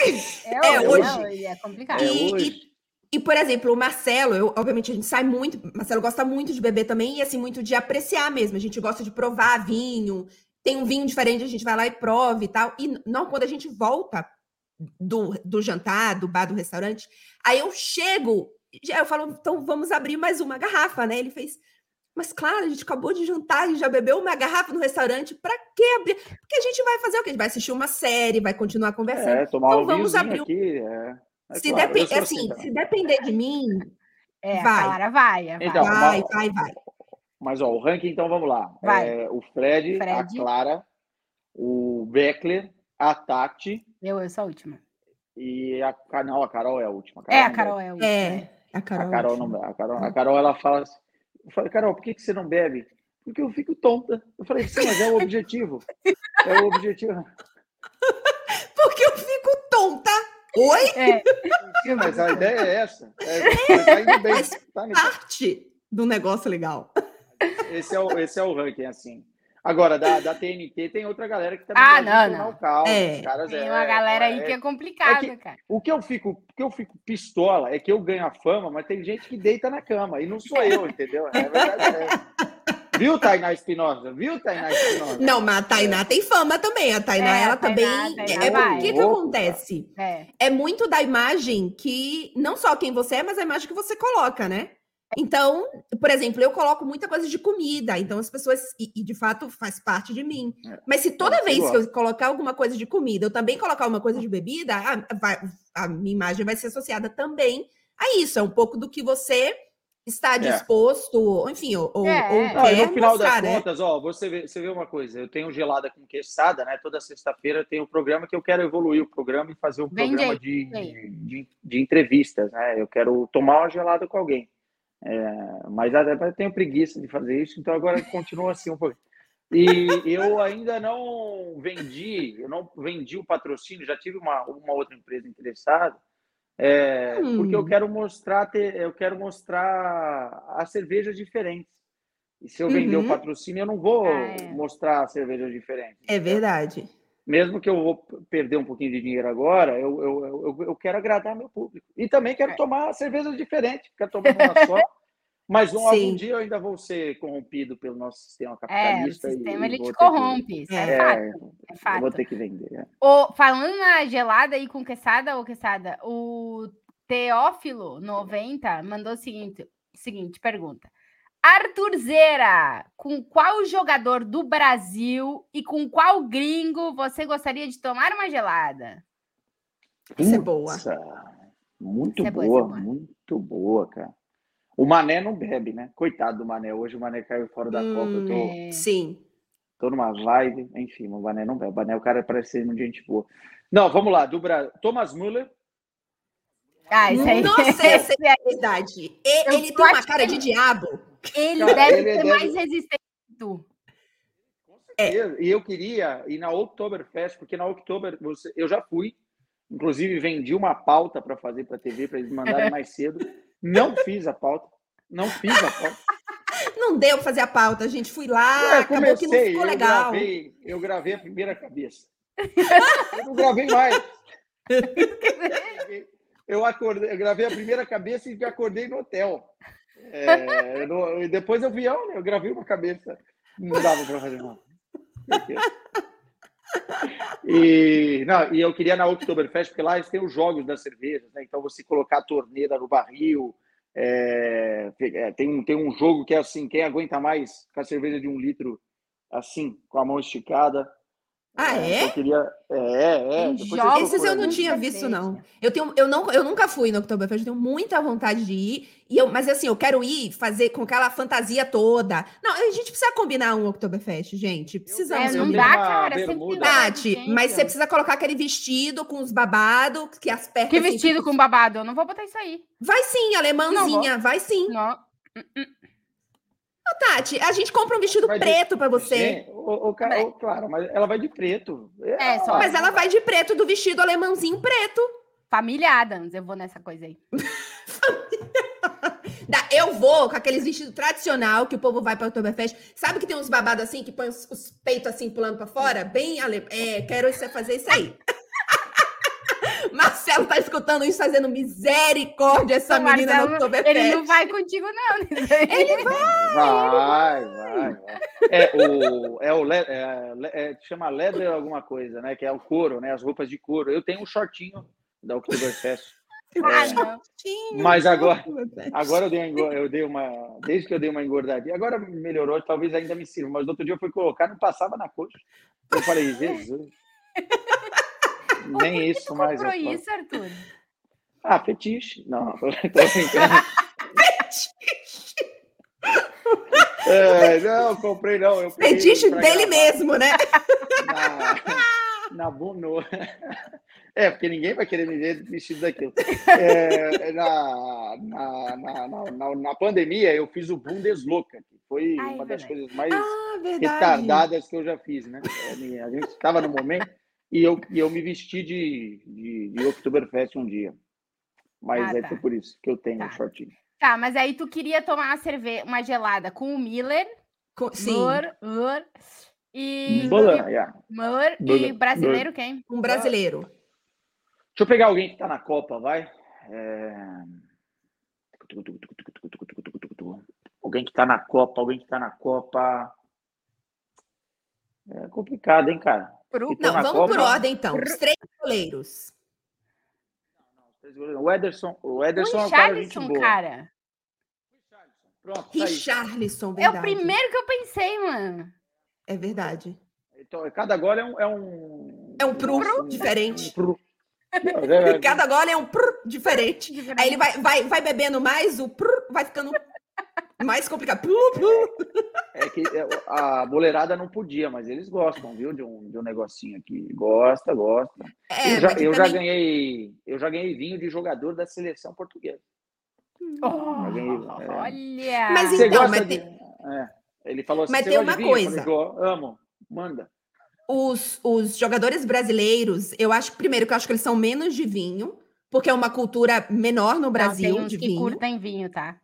É, É, hoje. hoje. não, e é complicado. É E- hoje. E, por exemplo, o Marcelo, eu, obviamente, a gente sai muito. Marcelo gosta muito de beber também, e assim, muito de apreciar mesmo. A gente gosta de provar vinho. Tem um vinho diferente, a gente vai lá e prova e tal. E não, quando a gente volta do, do jantar, do bar, do restaurante, aí eu chego, já eu falo, então vamos abrir mais uma garrafa, né? Ele fez. Mas claro, a gente acabou de jantar e já bebeu uma garrafa no restaurante. Pra que abrir? Porque a gente vai fazer o quê? A gente vai assistir uma série, vai continuar conversando. É, tomar Então um vamos abrir um- aqui. É, É se, claro, sou assim, também. se depender de mim, É, Vai. a Clara vai. vai. Então, vai, uma- vai, vai. Mas ó, o ranking, então vamos lá. Vai. É, o Fred, a Fred. Clara, o Beckler, a Tati Eu, eu sou a última. e a, Ca- não, a Carol é a última. É, a Carol é a última. É, a Carol. A Carol não. A Carol, a Carol ela fala assim. Eu falei, Carol, por que, que você não bebe? Porque eu fico tonta. Eu falei, sim, mas é o objetivo. É o objetivo. Porque eu fico tonta. Oi? É, Sim, mas a ideia é essa. É, você tá indo bem. Tá indo- Parte do negócio legal. Esse é o, esse é o ranking, assim. Agora, da, da TNT tem outra galera que também Ah, não, não. o caos. É. Os caras tem é- uma galera aí é- que é complicada, é que- cara. O que eu fico, o que eu fico pistola é que eu ganho a fama, mas tem gente que deita na cama e não sou eu, entendeu? É verdade. é. Viu, Tainá Espinosa? Viu, Tainá Espinosa? Não, mas a Tainá tem fama também. A Tainá, É, a ela Tainá- também. a Tainá é, vai. o que, que acontece? É. É muito da imagem que. Não só quem você é, mas a imagem que você coloca, né? Então, por exemplo, eu coloco muita coisa de comida, então as pessoas. E, e, de fato faz parte de mim. É. Mas se toda É, vez que eu colocar alguma coisa de comida, eu também colocar uma coisa de bebida, a, vai- a minha imagem vai ser associada também a isso. É um pouco do que você está disposto, enfim, ou, É, ou é. Não, quer no final mostrar, das né? contas, ó, você vê, você vê uma coisa, eu tenho gelada com quesada, né? Toda sexta-feira tem um programa que eu quero evoluir o programa e fazer um Vende programa de, aí. de, de entrevistas, né? Eu quero tomar uma gelada com alguém. É, mas eu tenho preguiça de fazer isso, então agora continua assim um pouco. E eu ainda não vendi, eu não vendi o patrocínio, já tive uma, uma outra empresa interessada, é, Hum. porque eu quero mostrar, eu quero mostrar as cervejas diferentes. E se eu vender Uhum. o patrocínio, eu não vou Ah, é. mostrar cervejas diferentes. É verdade. Mesmo que eu vou perder um pouquinho de dinheiro agora, eu, eu, eu, eu quero agradar meu público. E também quero É. tomar cervejas diferentes, quero tomar uma só. Mas um, algum dia eu ainda vou ser corrompido pelo nosso sistema É, o capitalista. sistema e ele te que- corrompe, isso é, É. fato. É, eu vou fato. ter que vender. é. O, falando na gelada e com quesada ou quesada, o Teófilo 90 mandou o seguinte, seguinte pergunta. Arthur Zera, com qual jogador do Brasil e com qual gringo você gostaria de tomar uma gelada? Isso é boa. Putz, Muito Isso é boa, boa, é boa. muito boa, cara. O Mané não bebe, né? Coitado do Mané. Hoje o Mané caiu fora da Copa. Eu tô, É. Sim. tô numa vibe. Enfim, o Mané não bebe. O Mané, o cara parece ser muito gente boa. Não, vamos lá. Do Brasil. Thomas Müller. Ah, isso aí. Nossa, essa é a verdade. E- Eu ele tem uma cara que- de diabo. Ele Cara, deve ele ser deve- mais resistente que tu. Certeza. E eu queria ir na Oktoberfest, porque na Oktober você, eu já fui. Inclusive, vendi uma pauta para fazer para a TV, para eles mandarem mais cedo. Não fiz a pauta. Não fiz a pauta. Não deu pra fazer a pauta, gente. Fui lá, É, acabou que não comecei, ficou eu legal. Gravei, eu gravei a primeira cabeça. Eu não gravei mais. Eu acordei, eu gravei a primeira cabeça e acordei no hotel. É, eu não- depois eu vi, olha, eu gravei uma cabeça. Não dava para fazer mal. E, não, e eu queria na Oktoberfest, porque lá eles têm os jogos das cervejas, né? Então você colocar a torneira no barril. é, é, tem, um, tem um jogo que é assim: quem aguenta mais com a cerveja de um litro assim, com a mão esticada. Ah, é? Eu queria. É, é. Depois Esses eu não tinha visto, não. Eu, tenho, eu, não, eu nunca fui no Oktoberfest, eu tenho muita vontade de ir. E eu, mas assim, eu quero ir fazer com aquela fantasia toda. Não, a gente precisa combinar um Oktoberfest, gente. Precisamos É, não combinar. dá, cara. Sempre bermuda. dá Tati, gente. mas você precisa colocar aquele vestido com os babados, que as pernas. Que assim, vestido ficam- com babado? Eu não vou botar isso aí. Vai sim, alemãzinha, vai sim. Não. Ô, Tati, a gente compra um vestido Vai de- preto pra você. Gente, Vai. ô, claro, mas ela vai de preto. É, só- Mas ela vai de preto do vestido alemãozinho preto. Família Adams, eu vou nessa coisa aí. Da- Eu vou com aqueles vestidos tradicional que o povo vai para o Oktoberfest. Sabe que tem uns babados assim que põe os, os peitos assim pulando para fora? Bem ale... É, quero você fazer isso aí. Marcelo tá escutando isso, fazendo misericórdia essa O menina Marcelo, no Oktoberfest. Ele não vai contigo, não. Ele vai. Vai, vai, vai. É o, é o le- é, é, chama leather alguma coisa, né? Que é o couro, né? As roupas de couro. Eu tenho um shortinho da Oktoberfest. Ah, É. Mas agora- Agora eu dei, uma, eu dei uma. Desde que eu dei uma engordadinha, agora melhorou, talvez ainda me sirva. Mas no outro dia eu fui colocar, não passava na coxa. Eu falei, Jesus. Nem isso mais. Comprou eu falo. isso, Arthur? Ah, fetiche. Não, tô, brincando. É, não, comprei não. Eu Fetiche dele gravar mesmo, né? Na, na, no- É, porque ninguém vai querer me ver vestido daquilo. É, na, na, na, na, na- na pandemia, eu fiz o Bundesloca, que foi Ah, é uma das verdade. coisas mais Ah, retardadas que eu já fiz, né? É, A gente estava no momento e eu, e eu me vesti de, de, de Oktoberfest um dia. Mas Ah, aí tá. por isso que eu tenho Tá. um shortinho. Tá, mas aí tu queria tomar uma cerveja, uma gelada com o Miller, Co- Sim, Mur, e, Bola, yeah. e, Mur, e Bola, brasileiro quem? um brasileiro. Deixa eu pegar alguém que tá na Copa, vai. É... Alguém que tá na Copa, alguém que tá na Copa. É complicado, hein, cara? Pro... Então, Não, vamos por Copa- ordem, então. Os três goleiros. O Ederson, o Ederson é um cara de gente Richarlison, boa. cara. Pronto, tá. Richarlison, É verdade. o primeiro que eu pensei, mano. É verdade. Então, cada gole é um. É um, É um pru diferente. um pru. É- Cada gole é um prr diferente. Aí ele vai, vai, vai bebendo mais, o prr vai ficando mais complicado. Plu, plu. É que é, a boleirada não podia, mas eles gostam, viu? De um, de um negocinho aqui. Gosta, gosta. É, eu já, eu já também- ganhei, eu já ganhei vinho de jogador da seleção portuguesa. Oh, Já ganhei, é. olha. Mas Você Então, gosta mas de... tem- é. Ele falou assim, Mas "Você tem gosta uma de vinho?" Eu coisa. falei, "Go- amo, manda. os, os jogadores brasileiros, eu acho, primeiro, que eu acho que eles são menos de vinho, porque é uma cultura menor no Não, Brasil tem uns de que vinho. curtem vinho, tá?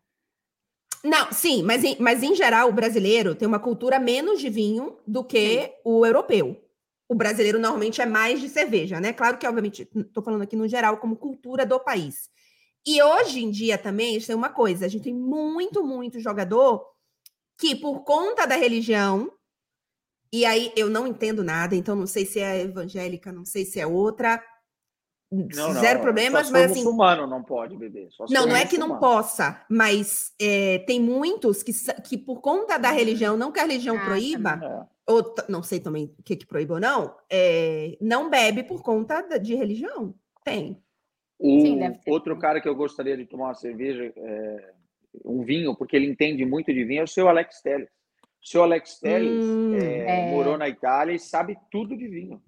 Não, sim, mas em, mas em geral o brasileiro tem uma cultura menos de vinho do que Sim. o europeu. O brasileiro normalmente é mais de cerveja, né? Claro que, obviamente, estou falando aqui no geral como cultura do país. E hoje em dia também, a gente tem uma coisa, a gente tem muito, muito jogador que, por conta da religião, e aí eu não entendo nada, então não sei se é evangélica, não sei se é outra, zero problemas, só se mas assim, muçulmano não pode beber. só se não, não é que não possa, mas é, tem muitos que, que, por conta da religião, não que a religião Ah, proíba, É. ou não sei também o que, que proíbe ou não, é, não bebe por conta de religião. Tem. O Sim, deve ter. outro cara que eu gostaria de tomar uma cerveja, é, um vinho, porque ele entende muito de vinho, é o seu Alex Telles. O seu Alex Telles Hum, é, é. morou na Itália e sabe tudo de vinho.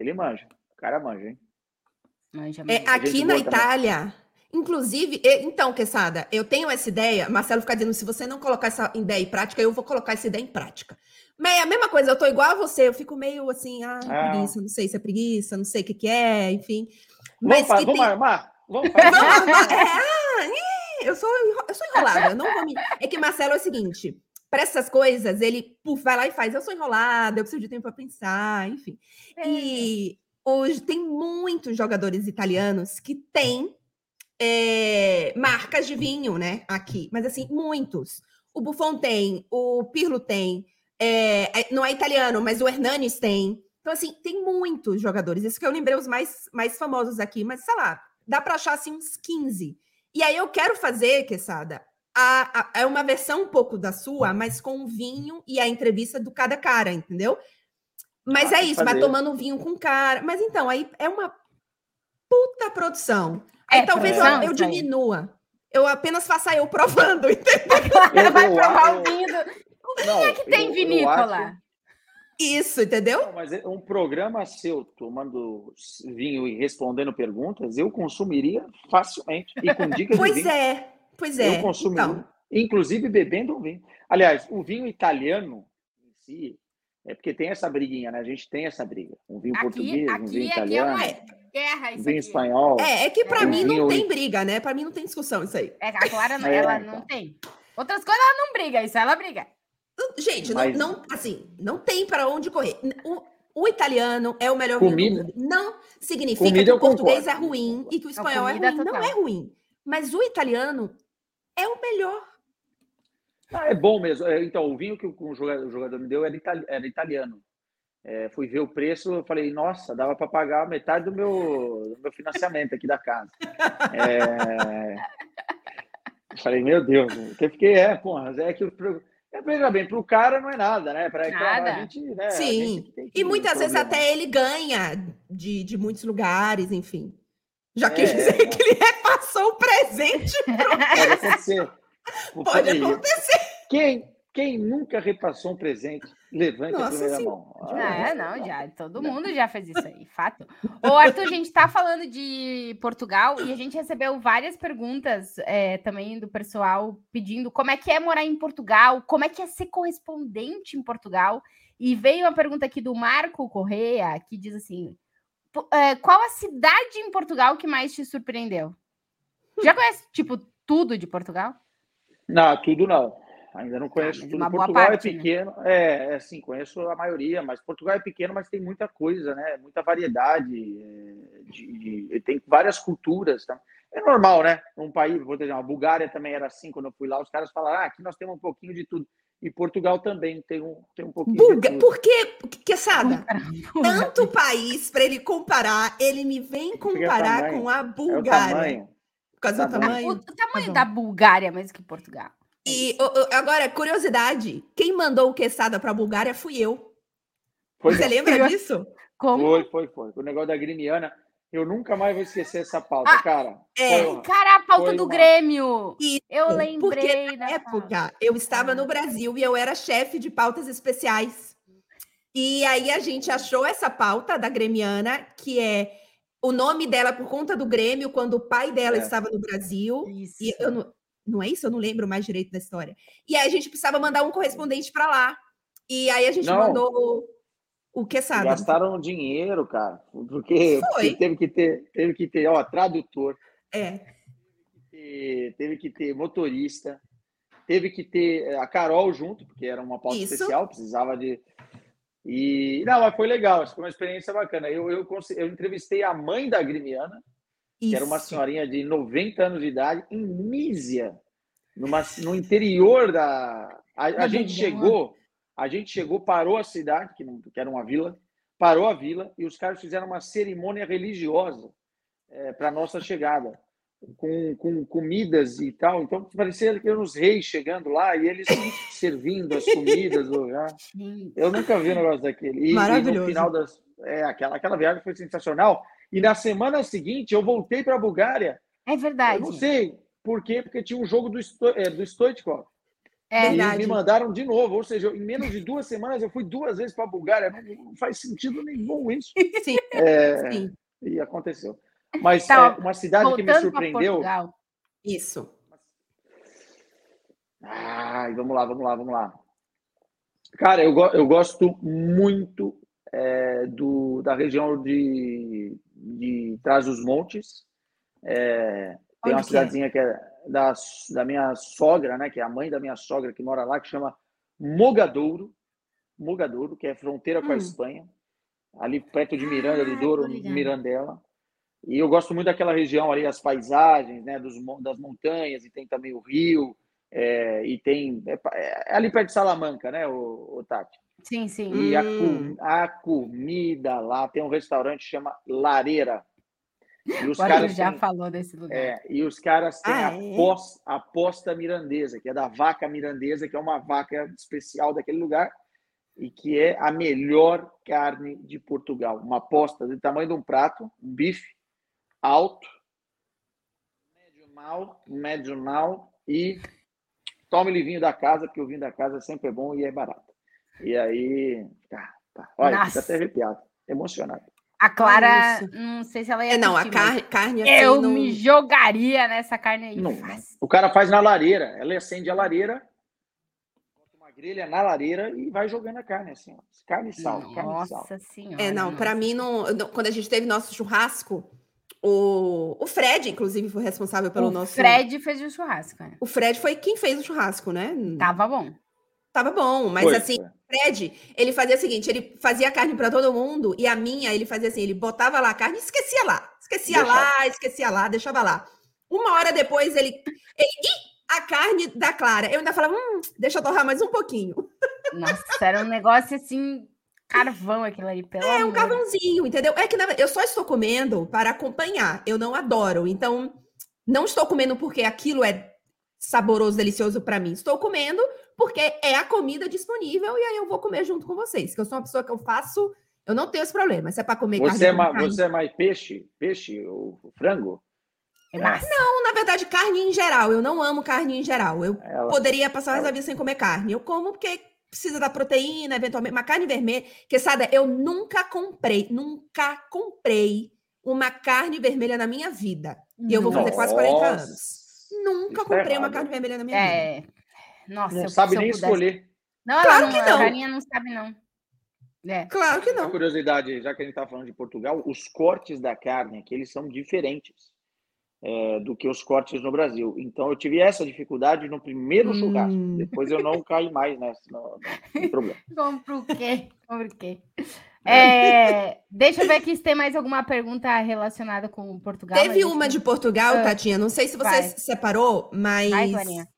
Ele manja. O cara manja, hein? É, aqui na. Itália, inclusive, e- então, Quesada, eu tenho essa ideia, Marcelo fica dizendo, se você não colocar essa ideia em prática, eu vou colocar essa ideia em prática. Mas é a mesma coisa, eu tô igual a você, eu fico meio assim, ah, Ah. preguiça, não sei se é preguiça, não sei o que que é, enfim. Vamos, Mas vamos tem- armar? Vamos fazer. Vamos arrumar. É, ih, eu sou, eu sou enrolada, eu não vou me... É que Marcelo é o seguinte, para essas coisas, ele puf, vai lá e faz, eu sou enrolada, eu preciso de tempo para pensar, enfim. E hoje tem muitos jogadores italianos que têm é, marcas de vinho, né, aqui. Mas assim, muitos. O Buffon tem, o Pirlo tem, é, não é italiano, mas o Hernanes tem. Então, assim, tem muitos jogadores. Isso que eu lembrei os mais, mais famosos aqui, mas sei lá, dá para achar assim uns 15. E aí eu quero fazer, Quesada, é uma versão um pouco da sua, mas com o vinho e a entrevista do cada cara, entendeu? Mas Ah, é que isso, vai fazer. tomando vinho com cara. Mas então, aí é uma puta produção. Aí É, talvez eu, produção, eu diminua. Eu apenas faça eu provando, entendeu? Ela vai eu provar acho- o vinho. do- Não, é que tem eu- eu vinícola? acho- Isso, entendeu? Não, mas é um programa seu tomando vinho e respondendo perguntas, eu consumiria facilmente. E com dicas de Pois vinho. é, pois é. Eu consumiria, Então, inclusive bebendo um vinho. Aliás, o vinho italiano em si, é porque tem essa briguinha, né? A gente tem essa briga. Um vinho Aqui, português, um aqui, vinho aqui é italiano, uma É. guerra um isso vinho aqui. espanhol. é, é que pra É. mim não Vinho- tem briga, né? Pra mim não tem discussão isso aí. É, a Clara, É, ela então. não tem. Outras coisas ela não briga, isso ela briga. Gente, Mas- não, não, assim, não tem para onde correr. O, o italiano é o melhor vinho Comida- do mundo. Não significa Comida que o português concordo. é ruim e que o espanhol é ruim. Não total. é ruim. Mas o italiano é o melhor. Ah, é bom mesmo. É, Então, o vinho que o jogador, me deu era, itali- era italiano. É, fui ver o preço, eu falei, nossa, dava para pagar metade do meu, do meu financiamento aqui da casa. É... Falei, meu Deus, eu fiquei, é, porra, é que o pro- é, veja bem, para o cara não é nada, né? Para Nada. a gente, né? a Sim. gente que E muitas vezes problema. até ele ganha de, de muitos lugares, enfim. Já É, quis dizer é. que ele repassou o presente. Pode acontecer. Pode acontecer. Quem, quem nunca repassou um presente, levante a Nossa primeira Senhora. mão. Não, é, não, já. Todo Não. mundo já fez isso aí, fato. Ô, Arthur, a gente tá falando de Portugal e a gente recebeu várias perguntas é, também do pessoal pedindo como é que é morar em Portugal, como é que é ser correspondente em Portugal. E veio uma pergunta aqui do Marco Correia, que diz assim: "Po- é, qual a cidade em Portugal que mais te surpreendeu? Já conhece, tipo, tudo de Portugal? Não, tudo não. Ainda não conheço mas tudo. Portugal parte, é né? pequeno, é, é assim, conheço a maioria, mas Portugal é pequeno, mas tem muita coisa, né? Muita variedade, é, de, de- tem várias culturas. Tá? É normal, né? Um país, vou dizer, a Bulgária também era assim, quando eu fui lá, os caras falaram, ah, aqui nós temos um pouquinho de tudo. E Portugal também tem um, tem um pouquinho Bulga... de tudo. Por que, Quesada? Tanto país para ele comparar, ele me vem é comparar com a É o Bulgária. tamanho. Por causa do Tamanho. tamanho. O, o tamanho da Bulgária é mais que Portugal. E agora, curiosidade: quem mandou o Quesada para a Bulgária fui eu. Foi, Você lembra disso? Como? foi, foi, foi. O negócio da Grimiana, eu nunca mais vou esquecer essa pauta, Ah, cara. é. Porra. Cara, a pauta do uma- Grêmio. Isso, Eu porque lembrei Na da época, eu estava no Brasil e eu era chefe de pautas especiais. E aí a gente achou essa pauta da Gremiana, que é o nome dela por conta do Grêmio, quando o pai dela É. estava no Brasil. Isso. E eu não, não é isso? Eu não lembro mais direito da história. E aí a gente precisava mandar um correspondente para lá. E aí a gente Não. mandou o, o Quesada. Gastaram dinheiro, cara, porque, teve que ter, teve que ter, ó, tradutor, É. e teve que ter motorista, teve que ter a Carol junto, porque era uma pauta Isso. especial, precisava de. E não, mas foi legal, foi uma experiência bacana. Eu, eu, eu entrevistei a mãe da Grimiana, que era uma isso. senhorinha de 90 anos de idade, em Nísia, numa, no interior da. A, a gente chegou, a gente chegou, parou a cidade, que, não, que era uma vila, parou a vila e os caras fizeram uma cerimônia religiosa para nossa chegada, com, com comidas e tal. Então parecia que eram os reis chegando lá e eles servindo as comidas. Eu nunca vi um negócio daquele. E, e no Maravilhoso. final das. É, aquela, aquela viagem foi sensacional. E na semana seguinte eu voltei para a Bulgária. É verdade. Eu não sei por quê, porque tinha um jogo do, Sto, é, do Stoichkov. É, E me mandaram de novo. Ou seja, em menos de duas semanas eu fui duas vezes para a Bulgária. Não, não faz sentido nenhum isso. Sim, É, sim. e aconteceu. Mas Tá, é, uma cidade que me surpreendeu. Portugal. Isso. Ai, vamos lá, vamos lá, vamos lá. Cara, eu, go- eu gosto muito é, do, da região de, de Trás-os-Montes. É, tem uma que é? cidadezinha que é da, da minha sogra, né? Que é a mãe da minha sogra que mora lá, que chama Mogadouro. Mogadouro, que é fronteira com a Hum. Espanha. Ali perto de Miranda do Ah, Douro, tô ligada. Mirandela. E eu gosto muito daquela região ali, as paisagens, né? Dos, das montanhas, e tem também o rio. É, e tem. É, pa- é ali perto de Salamanca, né, o, Tati? Sim, sim. E a, Hum. a comida lá tem um restaurante que chama Lareira. E os O Arthur caras já têm, falou desse lugar. é, e os caras têm Ah, a, é? pos- a posta mirandesa, que é da vaca mirandesa, que é uma vaca especial daquele lugar. e que é a melhor carne de Portugal. Uma aposta do tamanho de um prato, um bife alto, médio mal, médio mal e tome o vinho da casa, porque o vinho da casa sempre é bom e é barato. E aí, tá, tá. Olha, fica até arrepiado, emocionado. A Clara, não sei se ela ia. É, não, a carne, carne assim, Eu não... me jogaria nessa carne aí. Não, o cara faz na lareira, ela acende a lareira, bota uma grelha na lareira e vai jogando a carne assim, ó. Carne e sal, Nossa carne e sal. senhora. É, não, para mim, não- quando a gente teve nosso churrasco, o, o Fred, inclusive, foi responsável pelo o nosso. Fred fez o churrasco. né? O Fred foi quem fez o churrasco, né? Tava bom. Tava bom, mas Foi, assim, foi. Fred, ele fazia o seguinte: ele fazia carne para todo mundo e a minha, ele fazia assim: ele botava lá a carne e esquecia lá. Esquecia Deixava. lá, esquecia lá, deixava lá. Uma hora depois, ele. ele Ih, a carne da Clara. Eu ainda falava: hum, deixa eu torrar mais um pouquinho. Nossa, era um negócio assim, carvão aquilo ali, pelo É um carvãozinho, entendeu? É que na eu só estou comendo para acompanhar. Eu não adoro. Então, não estou comendo porque aquilo é saboroso, delicioso para mim. Estou comendo porque é a comida disponível e aí eu vou comer junto com vocês. Que eu sou uma pessoa que eu faço, eu não tenho esse problema. Se é para comer Você é, carne, eu ma- carne. você é mais peixe? Peixe ou frango? É massa. Não, na verdade, carne em geral. Eu não amo carne em geral. Eu Ela- poderia passar o resto da vida sem comer carne. Eu como porque precisa da proteína, eventualmente. Uma carne vermelha. Que, sabe, eu nunca comprei, nunca comprei uma carne vermelha na minha vida. E eu vou fazer quase 40 Nossa, anos. Nunca isso tá comprei uma errado. carne vermelha na minha vida. É. Nossa, Não eu- sabe se eu nem pudesse- escolher. Não, Claro ela que não, não. A Carinha não sabe, não. É. Claro que Uma não. curiosidade, já que a gente está falando de Portugal, os cortes da carne aqui eles são diferentes é, do que os cortes no Brasil. Então eu tive essa dificuldade no primeiro Hum. churrasco. Depois eu não caí mais nessa, não, não tem problema. Compra o quê? Compra o quê? É, deixa eu ver aqui se tem mais alguma pergunta relacionada com Portugal. Teve uma de Portugal, Ah. Tatinha. Não sei se você Vai. separou, mas. Vai, Clarinha.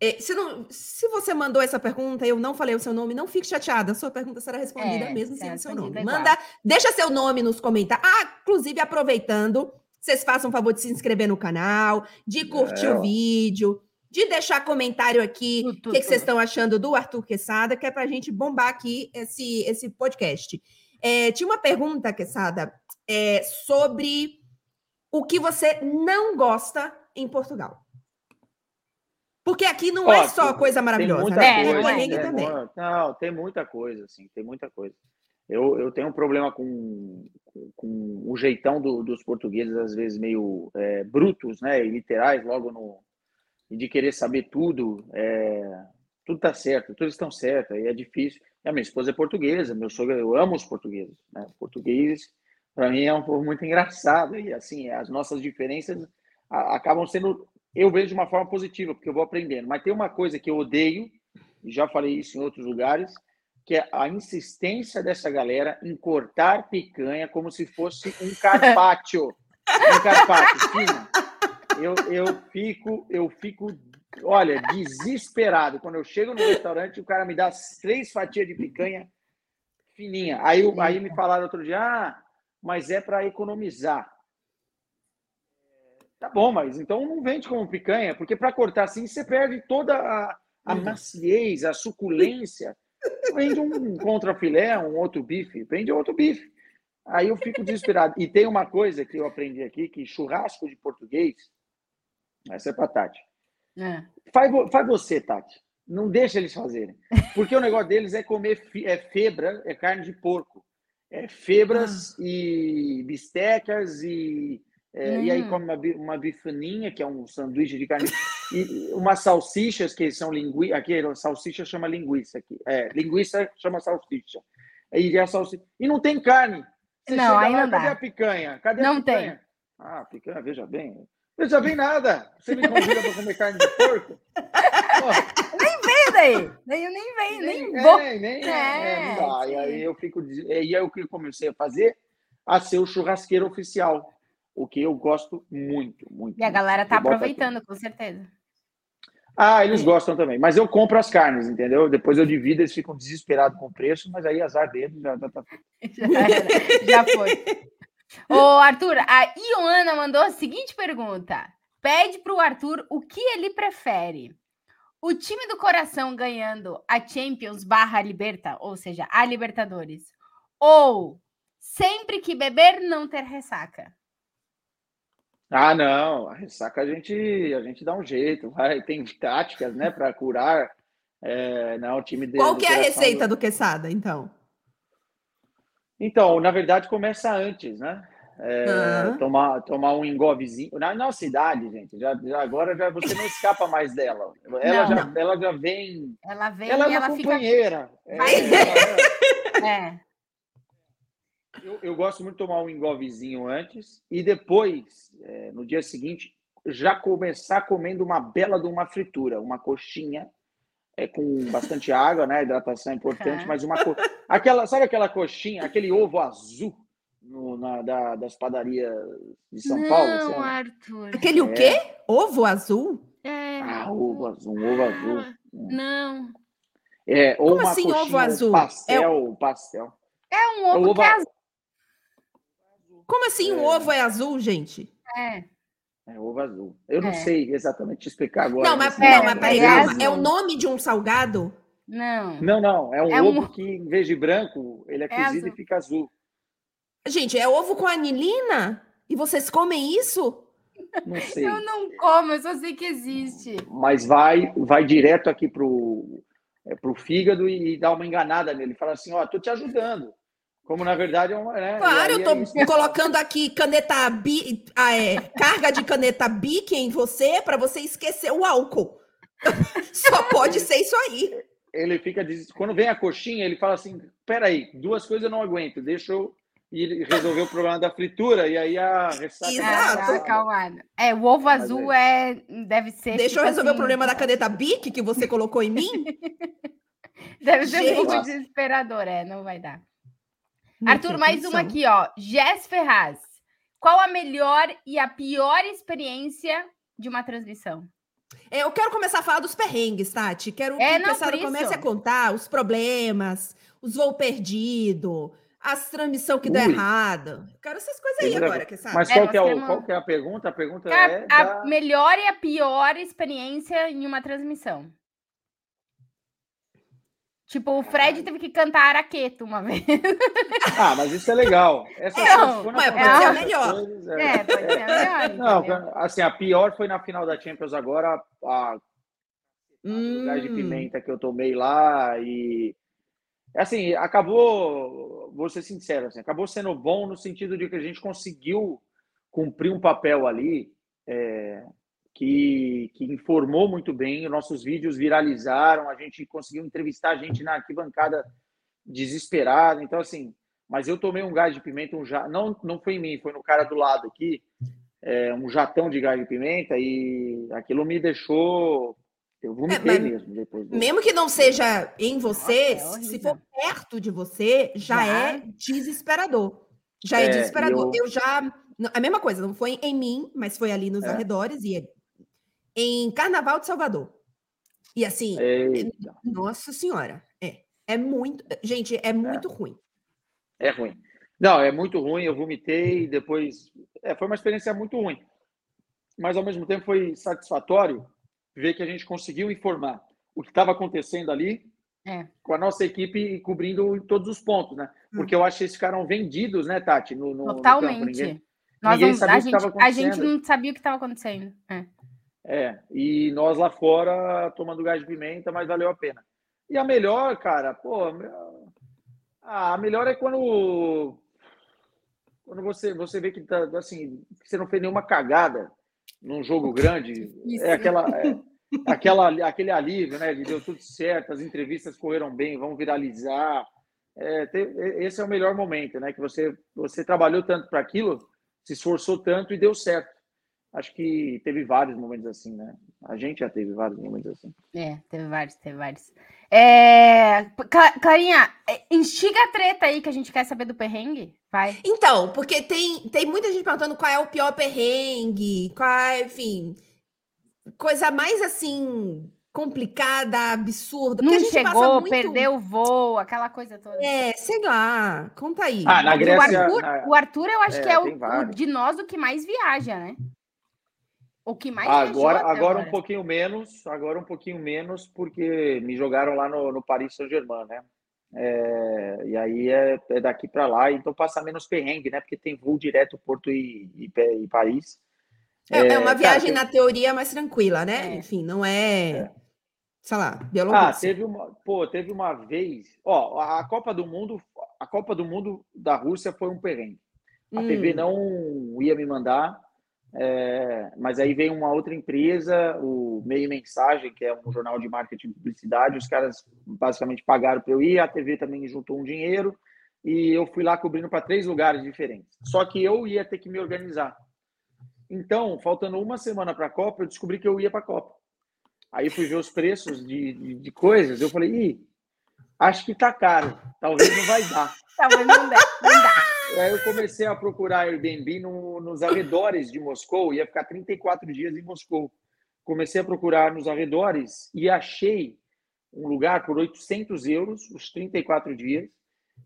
É, se, não- se você mandou essa pergunta e eu não falei o seu nome, não fique chateada. A sua pergunta será respondida É, mesmo sem o seu nome. igual. Manda, deixa seu nome nos comentários. Ah, inclusive, aproveitando, vocês façam o favor de se inscrever no canal, de curtir É, o vídeo, de deixar comentário aqui o que, que vocês estão achando do Arthur Quesada, que é pra gente bombar aqui esse, esse podcast. É, tinha uma pergunta, Quesada, é, sobre o que você não gosta em Portugal. Porque aqui não é só coisa maravilhosa, muita né? É, Tem não coisa. é, tem também. Não, tem muita coisa, assim, tem muita coisa. Eu, eu tenho um problema com, com, com o jeitão do- dos portugueses, às vezes meio é, brutos, né, e literais, logo no e de querer saber tudo. é, tudo tá certo, tudo estão certo, aí é difícil. E a minha esposa é portuguesa, meu sogro, eu amo os portugueses, né? Português, para mim, é um povo muito engraçado e assim, as nossas diferenças acabam sendo eu vejo de uma forma positiva, porque eu vou aprendendo. Mas tem uma coisa que eu odeio, e já falei isso em outros lugares, que é a insistência dessa galera em cortar picanha como se fosse um carpaccio. um carpaccio, fino. Eu, eu fico, eu fico, olha, desesperado. Quando eu chego no restaurante, o cara me dá três fatias de picanha fininha. Aí, aí me falaram outro dia, ah, mas é para economizar. Tá bom, mas então não vende como picanha, porque para cortar assim você perde toda a, a maciez, a suculência. Vende um contrafilé, um outro bife, vende outro bife. Aí eu fico desesperado. E tem uma coisa que eu aprendi aqui, que churrasco de português, essa é pra Tati. É. Faz, faz você, Tati. Não deixa eles fazerem. Porque o negócio deles é comer fi- é febra, é carne de porco. É febras e bistecas e, é, e aí Hum. come uma, uma bifaninha, que é um sanduíche de carne, e umas salsichas que são linguiça. Aqui, salsicha chama linguiça. Aqui. É, linguiça chama salsicha. E, a salsicha. e não tem carne. Você Não, aí lá, não cadê dá. a picanha? Cadê Não a tem. picanha? Ah, picanha, veja bem. Veja bem nada. Você me convida para comer carne de porco? Pô, E daí? Daí eu nem venho, nem nem, vou. é, nem, É, é, não dá. E aí eu fico. E aí eu que comecei a fazer a ser o churrasqueiro oficial. O que eu gosto muito, muito. E a galera tá Eu aproveitando, com certeza. Ah, eles gostam também. Mas eu compro as carnes, entendeu? Depois eu divido, eles ficam desesperados com o preço, mas aí azar deles já tá. tá- Já, já foi. Ô, Arthur, a Ioana mandou a seguinte pergunta. Pede para o Arthur o que ele prefere. O time do coração ganhando a Champions barra Liberta, ou seja, a Libertadores. Ou sempre que beber, não ter ressaca. Ah, não, a ressaca a gente, a gente dá um jeito, vai, tem táticas, né, para curar. É, não, o time dele. Qual que é a receita do Quesada, então? Então, na verdade, começa antes, né? É, uhum. tomar, tomar um engovezinho. Na nossa cidade, gente, já, já, agora já, você não escapa mais dela. Ela, não, já, não. ela já vem. Ela vem ela é ela companheira. Fica... É, é. Eu, eu, gosto muito de tomar um engovezinho antes e depois, é, no dia seguinte, já começar comendo uma bela de uma fritura, uma coxinha é, com bastante água, né? Hidratação é importante, mas uma co... aquela, sabe aquela coxinha, aquele ovo azul no, na, da, das padarias de São não, Paulo? Não, Arthur. Aquele o quê? Ovo azul? É. Ah, ovo azul, um ovo azul. Ah, não. É, ou Como uma assim ovo azul? Pastel, é... pastel. É um ovo, ovo que é azul. Como assim é... um ovo é azul, gente? É. É ovo azul. Eu não é. sei exatamente explicar agora. Não, mas, não, mas peraí, é, é o nome de um salgado? Não. Não, não. É um é ovo um... que, em vez de branco, ele é, é cozido azul. e fica azul. Gente, é ovo com anilina? E vocês comem isso? Não sei. Eu não como, eu só sei que existe. Mas vai, vai direto aqui pro, é, pro fígado e, e dá uma enganada nele. Fala assim, ó, oh, tô te ajudando. Como na verdade é uma. Né? Claro, eu tô é colocando aqui caneta bi, ah, é, carga de caneta Bic em você para você esquecer o álcool. Só pode ser isso aí. Ele fica. Quando vem a coxinha, ele fala assim: peraí, duas coisas eu não aguento, deixa eu e resolver o problema da fritura, e aí a ressaca. Exato. acalmada. É, o ovo azul é... é... deve ser. Deixa tipo eu resolver assim... o problema da caneta Bic que você colocou em mim? deve ser Gente. um pouco desesperador, é, não vai dar. Arthur, mais uma aqui, ó. Jess Ferraz. Qual a melhor e a pior experiência de uma transmissão? É, eu quero começar a falar dos perrengues, Tati. Quero é, que o pessoal comece a contar os problemas, os voos perdidos, as transmissão que Ui. deu errado. quero essas coisas aí agora, que sabe? Mas qual, é, que é o, qual que é a pergunta? A pergunta a, é. A da... melhor e a pior experiência em uma transmissão. Tipo, o Fred teve que cantar araqueto uma vez. Ah, mas isso é legal. Essa não, mas pode ser a melhor. Coisas, é, é, pode ser a melhor. Não, assim, a pior foi na final da Champions agora, a, hum. gás de pimenta que eu tomei lá e assim, acabou, vou ser sincero, assim, acabou sendo bom no sentido de que a gente conseguiu cumprir um papel ali é, que, que informou muito bem, nossos vídeos viralizaram, a gente conseguiu entrevistar a gente na arquibancada desesperada. Então, assim, mas eu tomei um gás de pimenta, um ja... não, não foi em mim, foi no cara do lado aqui, é, um jatão de gás de pimenta, e aquilo me deixou. Eu vomitei é, mesmo depois. Do... Mesmo que não seja em você, Nossa, é se for perto de você, já, já. é desesperador. Já é, é desesperador. Eu... eu... já. A mesma coisa, não foi em mim, mas foi ali nos é. arredores, e em Carnaval de Salvador. E assim, Eita. nossa senhora, é, é muito, gente, é muito é. ruim. É ruim. Não, é muito ruim, eu vomitei, depois, é, foi uma experiência muito ruim. Mas ao mesmo tempo foi satisfatório ver que a gente conseguiu informar o que estava acontecendo ali é. com a nossa equipe cobrindo todos os pontos, né? Hum. Porque hum. eu acho que eles ficaram vendidos, né, Tati? No, no Totalmente. No ninguém, Nós ninguém não, sabia a, gente, a gente não sabia o que estava acontecendo. É. É, e nós lá fora tomando gás de pimenta, mas valeu a pena. E a melhor, cara, pô, a melhor é quando quando você você vê que tá assim, que você não fez nenhuma cagada num jogo grande, Isso. é aquela é, aquela aquele alívio, né, de deu tudo certo, as entrevistas correram bem, vão viralizar. É, esse é o melhor momento, né, que você você trabalhou tanto para aquilo, se esforçou tanto e deu certo acho que teve vários momentos assim, né? A gente já teve vários momentos assim. É, teve vários, teve vários. É... Clarinha, é, instiga a treta aí que a gente quer saber do perrengue. Vai. Então, porque tem, tem muita gente perguntando qual é o pior perrengue, qual é, enfim, coisa mais assim complicada, absurda. Não chegou, muito... perdeu o voo, aquela coisa toda. É, sei lá, conta aí. Ah, na Grécia... O Arthur, na... o Arthur eu acho é, que é o, o, de nós o que mais viaja, né? O que mais Agora, até agora um pouquinho menos, agora um pouquinho menos, porque me jogaram lá no, no Paris Saint-Germain, né? É, e aí é, é daqui para lá, então passa menos perrengue, né? Porque tem voo direto Porto e, e, e Paris. É, é uma viagem cara, na teoria mais tranquila, né? É. Enfim, não é, É. sei lá, Ah, Bielorrússia. teve uma, pô, teve uma vez, ó, a Copa do Mundo, a Copa do Mundo da Rússia foi um perrengue. A Hum. TV não ia me mandar, é, mas aí veio uma outra empresa, o Meio Mensagem, que é um jornal de marketing e publicidade, os caras basicamente pagaram para eu ir, a TV também juntou um dinheiro e eu fui lá cobrindo para três lugares diferentes. Só que eu ia ter que me organizar. Então, faltando uma semana para a Copa, eu descobri que eu ia para a Copa. Aí fui ver os preços de, de, de coisas, eu falei, acho que tá caro, talvez não vai dar. Talvez dê, não dá. Aí eu comecei a procurar Airbnb no, nos arredores de Moscou, ia ficar 34 dias em Moscou. Comecei a procurar nos arredores e achei um lugar por 800 euros, os 34 dias,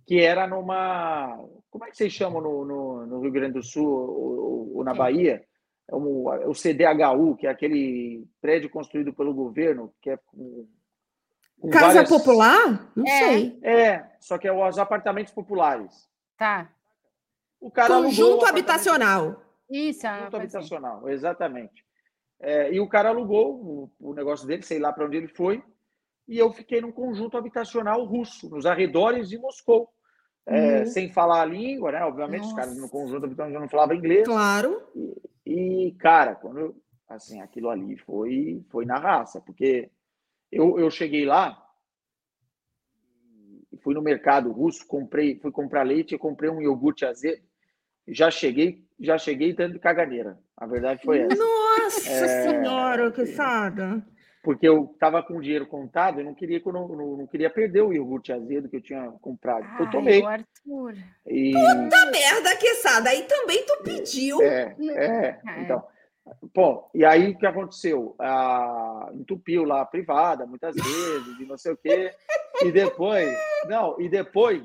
que era numa. Como é que vocês chamam no, no, no Rio Grande do Sul ou, ou na Bahia? É um, é o CDHU, que é aquele prédio construído pelo governo, que é com. com Casa várias- popular? Não É. sei. É, só que é os apartamentos populares. Tá. O cara Conjunto habitacional. Isso, uma Conjunto coisa assim. habitacional, exatamente. É, e o cara alugou o, o negócio dele, sei lá para onde ele foi, e eu fiquei num conjunto habitacional russo, nos arredores de Moscou. É, Uhum. Sem falar a língua, né? Obviamente, os caras no Nossa. conjunto habitacional não falavam inglês. Claro. E, cara, quando eu, assim, aquilo ali foi, foi na raça, porque eu, eu cheguei lá e fui no mercado russo, comprei, fui comprar leite, comprei um iogurte azedo, já cheguei, já cheguei dando de caganeira. A verdade foi essa. Nossa É. senhora, que fada. Porque eu tava com o dinheiro contado, eu não queria, que eu não, não, não queria perder o iogurte azedo que eu tinha comprado. eu Ai, tomei. o Arthur. E, Puta merda, Quesada. Aí também tu pediu. É, é. É. Então, bom, e aí o que aconteceu? Ah, entupiu lá a privada muitas vezes e não sei o quê. E depois, não, e depois,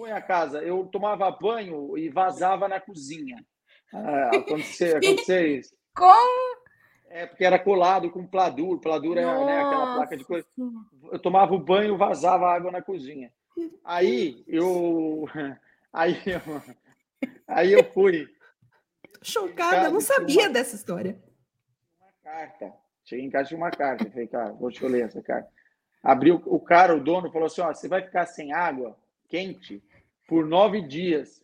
muito ruim a casa. Eu tomava banho e vazava na cozinha. Ah, acontecia, acontecia isso. Como? É porque era colado com pladur, pladur é né, aquela placa de coisa. Eu tomava o banho, vazava água na cozinha. Aí eu, aí eu, aí eu fui Chocada, eu não sabia dessa história. uma carta. Cheguei em casa tinha uma carta. Falei, cara, vou te ler essa carta. Abriu o cara, o dono, falou assim: ó, você vai ficar sem água quente por nove dias,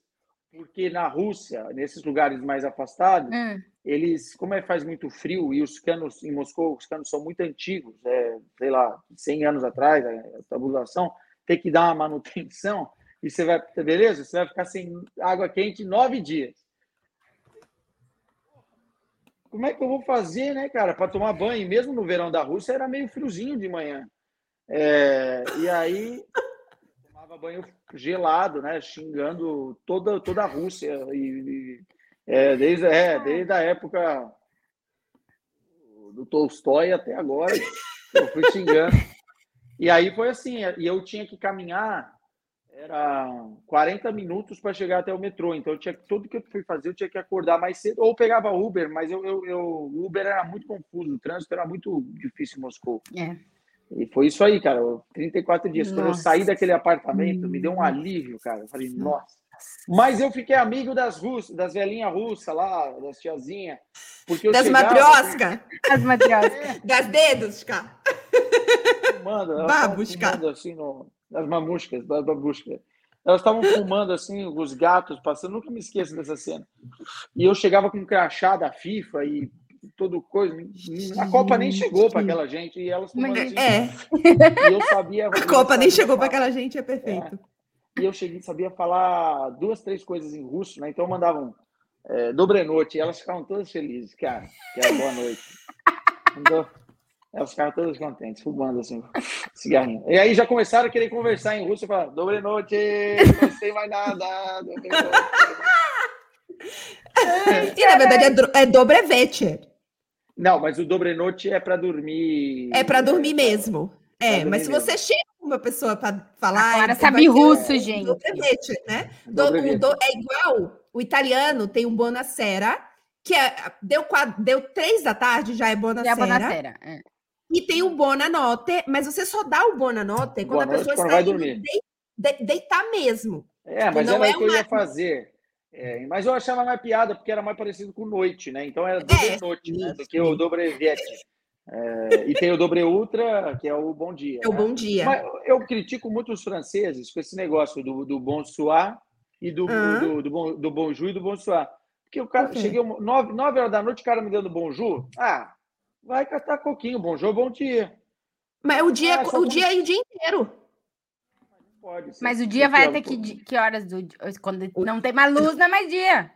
porque na Rússia, nesses lugares mais afastados, Hum, eles, como é faz muito frio e os canos em Moscou, os canos são muito antigos, é, sei lá, 100 anos atrás, a tabulação, tem que dar uma manutenção e você vai, beleza? Você vai ficar sem água quente nove dias. Como é que eu vou fazer, né, cara, para tomar banho? Mesmo no verão da Rússia era meio friozinho de manhã. É, e aí tomava banho gelado, né, xingando toda toda a Rússia e, e é, desde, é, desde a época do Tolstói até agora, eu fui xingando. E aí foi assim, e eu tinha que caminhar, era 40 minutos para chegar até o metrô, então eu tinha tudo que eu fui fazer, eu tinha que acordar mais cedo, ou pegava Uber, mas eu, eu, eu Uber era muito confuso, o trânsito era muito difícil em Moscou. É. E foi isso aí, cara, 34 dias. Quando eu Nossa. saí daquele apartamento, me deu um alívio, cara. Eu falei, nossa. Mas eu fiquei amigo das russas, das velhinhas russas lá, das tiazinhas. Porque eu Das chegava, matriosca, As matrioscas. das dedos, cara. Babushka. fumando assim, no, das mamuscas, das babushkas. Elas estavam fumando assim, os gatos passando, nunca me esqueço dessa cena. E eu chegava com um crachá da FIFA e todo coisa. A Copa nem chegou para aquela gente e elas fumando assim. É, E eu sabia. a Copa nem chegou para aquela gente, é perfeito. E eu cheguei, sabia falar duas, três coisas em russo, né? Então mandavam é, dobre noite, e elas ficavam todas felizes, cara, que era boa noite. Então, elas ficavam todas contentes, fumando assim, cigarrinho. E aí já começaram a querer conversar em russo, eu falava, dobre noite, não sei mais nada, dobre noite. E na verdade é, dro- é dobrevete. Não, mas o dobre noite é para dormir. É para dormir pra- mesmo. É, mas se você chega com uma pessoa para falar. Agora ele sabe russo, um gente. Dobrevete, né? Do- Dobrevete. do- é igual o italiano tem um buonasera, que é, deu, quatro, deu três da tarde, já é Bonacera. É a Bonacera. É. E tem o Bonanotte, mas você só dá o Bonanotte quando Boa a noite, pessoa quando está vai indo dormir. dei- de- deitar mesmo. É, mas não era é o que eu ia uma- fazer. É, mas eu achava mais piada, porque era mais parecido com noite, né? Então era dobre É, noite, né? Do que o dobre viete. É, e tem o dobre ultra, que é o bom dia. É o né? bom dia. Mas eu critico muito os franceses com esse negócio do, do bonsoir e do, Hã? do, do, bom, do bonjour e do bonsoir. Porque o cara, quê? cheguei um- nove, nove horas da noite, o cara me dando bonjour. Ah, vai catar coquinho, bonjour, bom dia. Mas o dia, Ah, só o como- dia é o dia inteiro. Pode. Mas o dia vai até que, que horas do dia? Quando não tem mais luz, não é mais dia.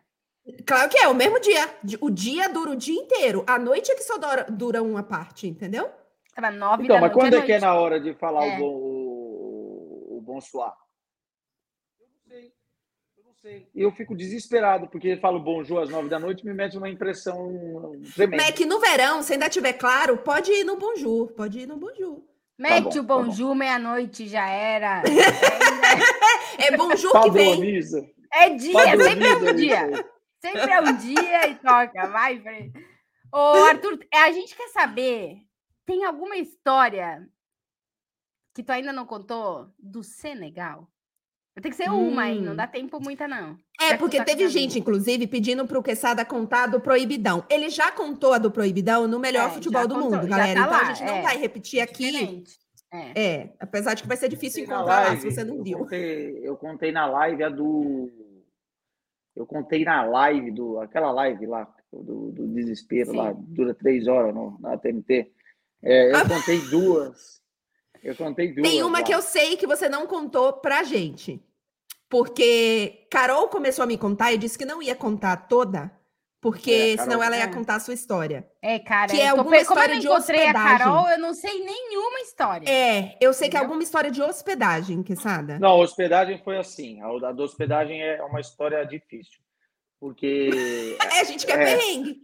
Claro que é, o mesmo dia. O dia dura o dia inteiro. A noite é que só dura, dura uma parte, entendeu? Tava nove Então, da mas noite quando é que é na hora de falar É. o, bom, o, o bonsoir? Eu não sei. Eu não sei. E eu fico desesperado, porque ele fala o bonjour às nove da noite me mete uma impressão tremenda. Mas é que no verão, se ainda tiver claro, pode ir no Bonjour. Pode ir no Bonjour. Mete bom, o tá bom. bonjour, meia-noite, já era. É Bonjour que vem. Padroniza. É dia, sempre é Padroniza um dia. Sempre é um dia e toca, vai, Fred. Ô, Arthur, é, a gente quer saber, tem alguma história que tu ainda não contou do Senegal? Tem que ser uma, hein? Não Hum. dá tempo muita, não. Já É, que porque teve gente, inclusive, pedindo pro Quesada contar do Proibidão. Ele já contou a do Proibidão no melhor É, futebol já do contou, mundo, já galera. tá então lá, a gente não é. vai repetir aqui. Diferente. É. É, apesar de que vai ser difícil Contei na encontrar lá, live, se você não eu viu. Contei, eu contei na live a do. Eu contei na live do. Aquela live lá, do, do desespero Sim. lá, dura três horas no, na TNT. É, eu contei duas. Eu contei duas. Tem uma lá. que eu sei que você não contou pra gente. Porque Carol começou a me contar e disse que não ia contar toda, porque É, Carol- senão ela ia É. contar a sua história. É, cara, Que é eu tô alguma pe- como eu história não de encontrei a hospedagem. Carol, eu não sei nenhuma história. É, eu sei que é Entendeu? alguma história de hospedagem, Quesada. Não, a hospedagem foi assim. A a da hospedagem é uma história difícil. Porque É, a gente quer É. perrengue.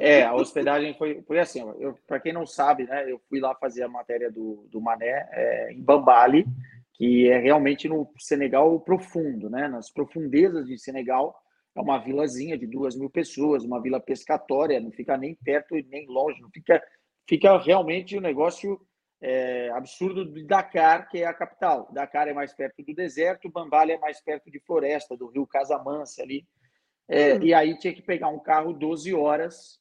É, a hospedagem foi, foi assim. Para quem não sabe, né, eu fui lá fazer a matéria do, do Mané é, em Bambali, que é realmente no Senegal profundo, né, nas profundezas de Senegal. É uma vilazinha de duas mil pessoas, uma vila pescatória, não fica nem perto e nem longe, não fica, fica realmente um negócio é, absurdo de Dakar, que é a capital. Dakar é mais perto do deserto, Bambali é mais perto de floresta, do rio Casamance ali. É, Hum. E aí tinha que pegar um carro 12 horas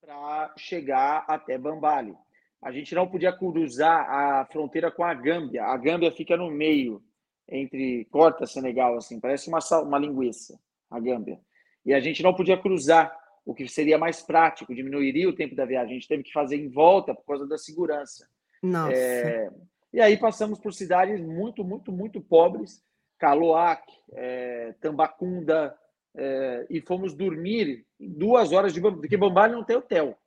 para chegar até Bambali. A gente não podia cruzar a fronteira com a Gâmbia. A Gâmbia fica no meio, entre corta Senegal, assim, parece uma, sal- uma linguiça, a Gâmbia. E a gente não podia cruzar, o que seria mais prático, diminuiria o tempo da viagem. A gente teve que fazer em volta por causa da segurança. Nossa. É, e aí passamos por cidades muito, muito, muito pobres, Caloac, é, Tambacunda, é, e fomos dormir duas horas de Bambali, porque Bambali não tem hotel,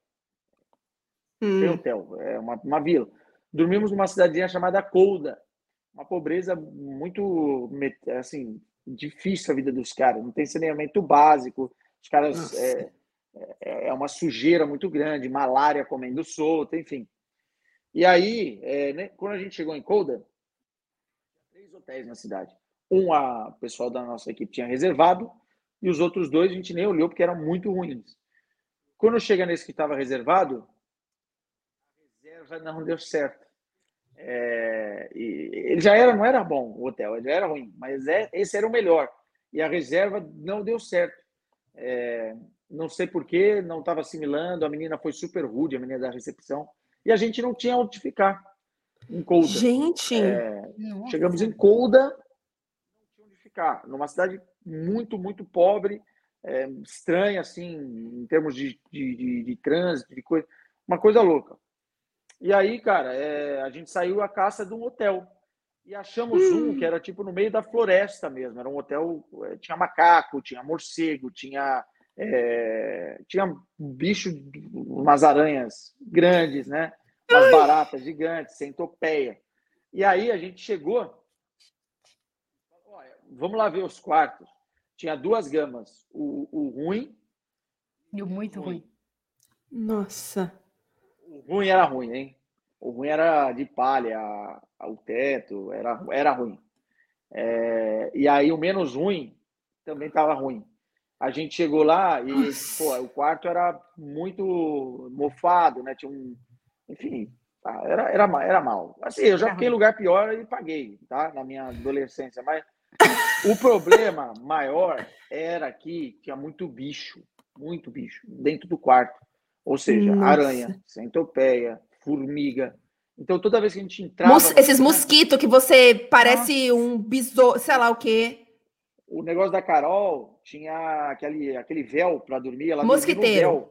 Hum. tem hotel, é uma, uma vila. Dormimos numa cidadezinha chamada Colda, uma pobreza muito, assim, difícil a vida dos caras, não tem saneamento básico, os caras, é, é, é uma sujeira muito grande, malária comendo solta, enfim. E aí, é, né, quando a gente chegou em Colda, três hotéis na cidade. Um, a o pessoal da nossa equipe tinha reservado, e os outros dois a gente nem olhou porque eram muito ruins. Quando chega nesse que estava reservado, a reserva não deu certo. É, e ele já era, não era bom o hotel, ele já era ruim, mas é, esse era o melhor. E a reserva não deu certo. É, não sei porquê, não estava assimilando, a menina foi super rude, a menina da recepção, e a gente não tinha onde ficar em Colda. Gente, Nossa. Chegamos em Colda, não tinha onde ficar, numa cidade muito, muito pobre, é, estranha, assim, em termos de, de, de, de trânsito, de coisa, uma coisa louca. E aí, cara, é, a gente saiu à caça de um hotel e achamos um que era tipo no meio da floresta mesmo, era um hotel, é, tinha macaco, tinha morcego, tinha, é, tinha bicho, umas aranhas grandes, né? Umas baratas gigantes, centopeia. E aí a gente chegou. Olha, vamos lá ver os quartos. Tinha duas gamas. O, o ruim. E o muito ruim. nossa. O ruim era ruim, hein? O ruim era de palha, o teto, era, era ruim. É, e aí o menos ruim também estava ruim. a gente chegou lá e pô, o quarto era muito mofado, né? Tinha um. Enfim, tá, era, era, era mal. Assim, eu já fiquei em lugar pior e paguei, tá? Na minha adolescência. Mas o problema maior era que tinha muito bicho, muito bicho, dentro do quarto. Ou seja, Nossa. aranha, centopeia, formiga. Então, toda vez que a gente entrava. Mos esses mosquitos que você parece Nossa. um besouro, sei lá o quê. O negócio da Carol tinha aquele, aquele véu para dormir. Ela mosquiteiro.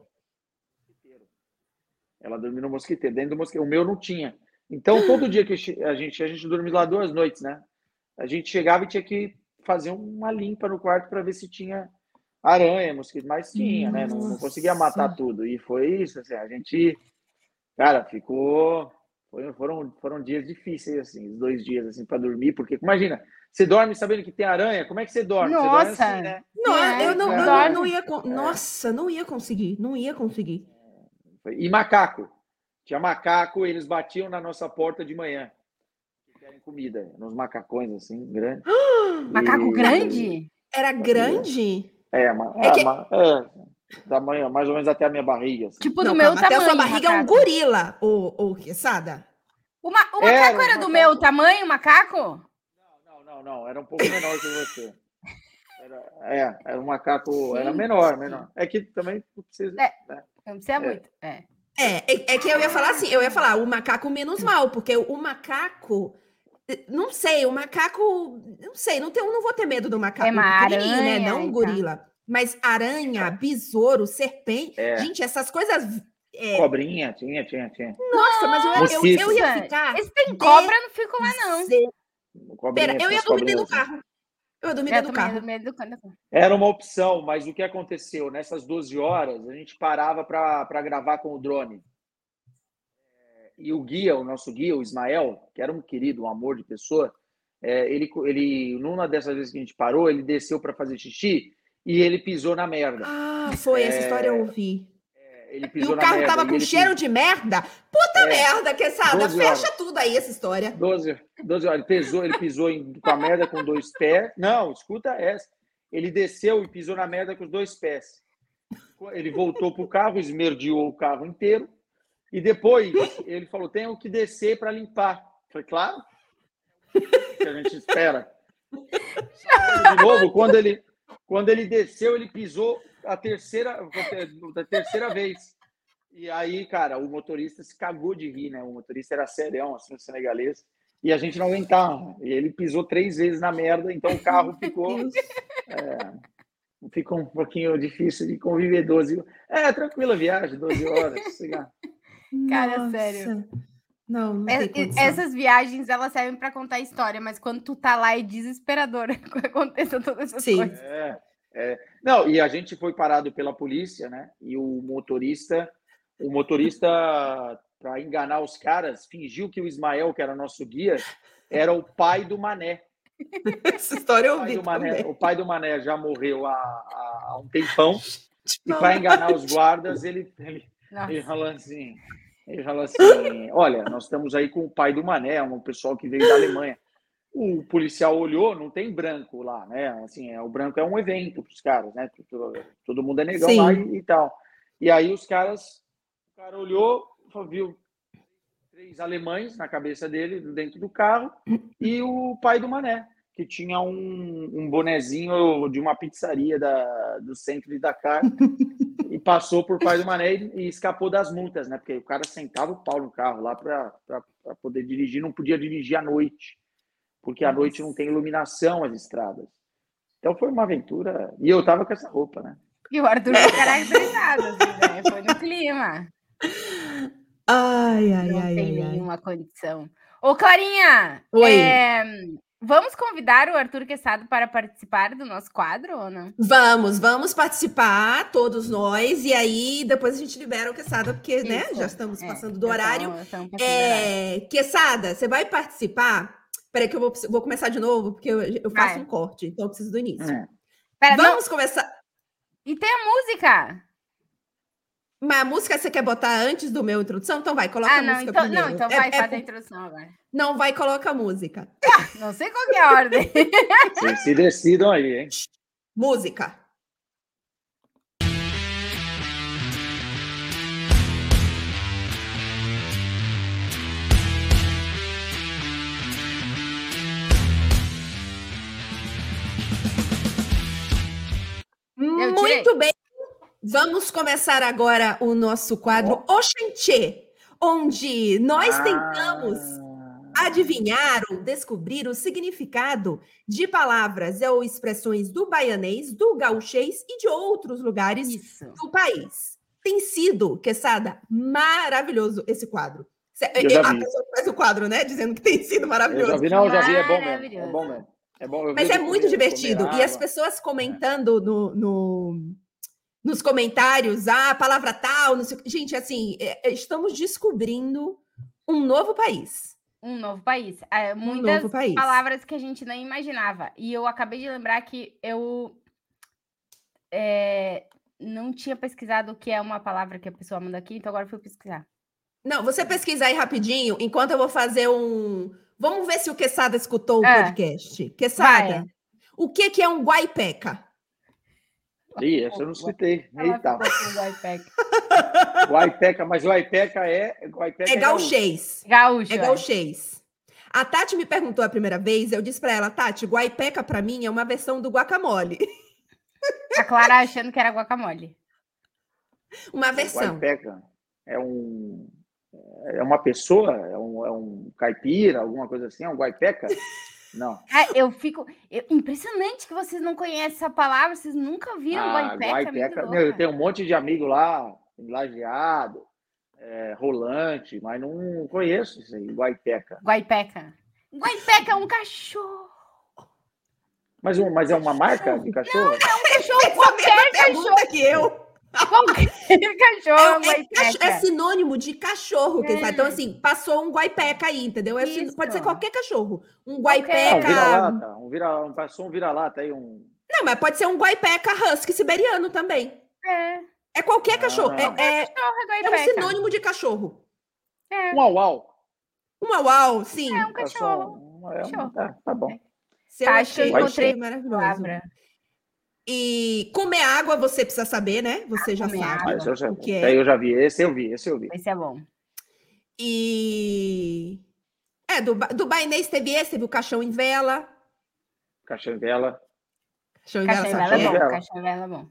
Ela dormia no mosquiteiro, dentro do mosquiteiro. O meu não tinha. Então, todo dia que a gente, a gente dormia lá duas noites, né? A gente chegava e tinha que fazer uma limpa no quarto para ver se tinha aranha, mosquito, mas tinha, né? Não, não, conseguia matar tudo. E foi isso, assim, a gente, cara, ficou. Foi, foram, foram dias difíceis, assim, os dois dias, assim, para dormir, porque imagina, você dorme sabendo que tem aranha, como é que você dorme? Nossa! Você dorme assim, né? Não, é, eu não, eu não, não ia. É. Nossa, não ia conseguir, não ia conseguir. E macaco. Tinha macaco, eles batiam na nossa porta de manhã. Querem comida, nos macacões, assim, grandes. Macaco e... grande? Era grande? É, uma, é, que... uma, é, tamanho, mais ou menos até a minha barriga. Assim. Tipo do não, meu calma, tamanho. Até a sua barriga macaco. é um gorila, o, o Quesada. O, ma o macaco era, era do meu tamanho, o macaco? Não, não, não, não. Era um pouco menor que você. Era, é, era um macaco, Sim. era menor, menor. É que também não precisa. É, né? Não precisa é. muito. É. É, é, é que eu ia falar assim, eu ia falar o macaco menos mal, porque o macaco não sei, o macaco. Não sei, não, tenho, não vou ter medo do macaco é uma pequenininho, né, aranha, né? Não um então. gorila. Mas aranha, besouro, serpente. É. Gente, essas coisas. É... Cobrinha, tinha, tinha, tinha. Nossa, mas eu, eu, eu, ia ficar. Esse tem cobra, não fico lá, não. Pera, eu ia dormir dentro do carro. Eu ia dormir dentro do carro. Era uma opção, mas o que aconteceu? Nessas 12 horas, a gente parava para gravar com o drone e o guia, o nosso guia, o Ismael, que era um querido, um amor de pessoa, é, ele, ele, numa dessas vezes que a gente parou, ele desceu para fazer xixi e ele pisou na merda. Ah, foi, essa história eu ouvi. É, e o carro merda, tava com cheiro de merda? Puta é, merda, Quesada, fecha tudo aí essa história. 12, 12 horas, ele pisou, ele pisou em, com a merda com dois pés. Não, escuta essa. Ele desceu e pisou na merda com os dois pés. Ele voltou pro carro, esmerdiou o carro inteiro e depois ele falou: tenho que descer para limpar. Foi claro. que a gente espera. De novo, quando ele, quando ele desceu, ele pisou a terceira, a terceira vez. E aí, cara, o motorista se cagou de rir, né? O motorista era serião, assim, o senegalês. E a gente não aguentava. E ele pisou três vezes na merda, então o carro ficou. É, ficou um pouquinho difícil de conviver 12 É, tranquila viagem, 12 horas. Cara, Nossa. sério. Não, não é, essas viagens elas servem para contar história, mas quando tu tá lá é desesperador que aconteça todas essas Sim. coisas. É, é. Não, e a gente foi parado pela polícia, né? E o motorista, o motorista para enganar os caras, fingiu que o Ismael, que era nosso guia, era o pai do Mané. Essa história eu ouvi. O pai, Mané, o pai do Mané já morreu há, há um tempão. E para enganar os guardas, ele, ele, ele falou assim: ele assim: Olha, nós estamos aí com o pai do Mané, um pessoal que veio da Alemanha. O policial olhou, não tem branco lá, né? Assim, é, o branco é um evento para os caras, né? Todo, todo mundo é negão Sim. lá e, e, tal. E aí os caras, o cara olhou, viu três alemães na cabeça dele, dentro do carro, e o pai do Mané, que tinha um, um bonezinho de uma pizzaria da, do centro de Dakar. passou por pai do Mané e escapou das multas, né? Porque o cara sentava o pau no carro lá para poder dirigir, não podia dirigir à noite, porque à noite não tem iluminação as estradas. Então foi uma aventura. E eu tava com essa roupa, né? E o Arthur foi caracterizado, assim, né? Foi no clima. Ai, ai, não ai. Não tem ai, nenhuma ai. condição. Ô, Clarinha! Oi. É, Vamos convidar o Arthur Quessado para participar do nosso quadro ou não? Vamos, vamos participar, todos nós, e aí depois a gente libera o Quessada, porque né, Isso, né, já estamos é, passando do horário. Então, é, Quessada, você vai participar? Peraí, que eu vou, vou começar de novo, porque eu, eu faço vai. um corte, então eu preciso do início. É. Pera, vamos não... começar. E tem a música. Mas a música você quer botar antes do meu introdução? Então vai, coloca ah, não, a música então, primeiro. Não, então é, vai, é, a introdução agora. Não, vai, coloca a música. Ah, não sei qual é a ordem. Se decidam aí, hein? Música. Muito bem, Vamos começar agora o nosso quadro Oxenche, onde nós tentamos Ah, adivinhar ou descobrir o significado de palavras ou expressões do baianês, do gauchês e de outros lugares Isso. do país. Tem sido, Quesada, maravilhoso esse quadro. Eu já a vi. pessoa faz o quadro, né? Dizendo que tem sido Eu maravilhoso. já vi, não, eu já vi, é bom mesmo. É Maravilhoso. bom mesmo. É bom, eu Mas é muito comer- divertido. E as pessoas comentando no, no- nos comentários, ah, a palavra tal, não sei o. Gente, assim, é- é, estamos descobrindo um novo país. Um novo país. É, Um muitas novo país. palavras que a gente não imaginava. E eu acabei de lembrar que eu é, não tinha pesquisado o que é uma palavra que a pessoa manda aqui, então agora fui pesquisar. Não, você pesquisa aí rapidinho, enquanto eu vou fazer um. Vamos ver se o Quesada escutou o É. podcast. Quesada, Vai. o que, que é um guaipeca? Ih, essa eu não. Ela Eita. Guaipeca, mas o Guaipeca é. Guaipeca É gaúcho. gauchês. Gaúcho. É gauchês. A Tati me perguntou a primeira vez, eu disse pra ela, Tati, guaipeca pra mim é uma versão do guacamole. A Clara achando que era guacamole. Uma versão. Guaipeca é um. É uma pessoa? É um, é um caipira, alguma coisa assim? É um guaipeca? Não. É, eu fico. eu- impressionante que vocês não conhecem essa palavra, vocês nunca viram Ah, guaipeca. guaipeca. muito Meu, eu tenho um monte de amigo lá, lajeado, é, rolante, mas não conheço isso aí, guaipeca. Guaipeca. Guaipeca é um cachorro. Mas, um, mas é uma marca de cachorro? Um cachorro, qualquer cachorro. que eu. Qualquer cachorro, É, é guaipeca. é sinônimo de cachorro, que É. sabe? Então, assim, passou um guaipeca aí, entendeu? É sin- pode ser qualquer cachorro. Um. Ah, um guaipeca. vira-lata, um vira, um, passou um vira-lata aí, um. Não, mas pode ser um guaipeca husky siberiano também. É, É qualquer cachorro. Ah. É, é, cachorro é é um guaipeca. sinônimo de cachorro. É, Um au-au. Um au-au, sim. é um cachorro. um- é um- Cachorro. tá, tá bom. Se eu acho que eu achei, encontrei achei maravilhoso. Palavra. E comer água você precisa saber, né? Você já comer sabe. água. Mas eu já, o que é. aí eu já vi, esse eu vi, esse eu vi. Esse é bom. E. É, do, do bainês teve esse, teve o caixão em vela. Caixão e vela. Caixão em Caixão e vela, é bom. vela. Caixão e vela é bom.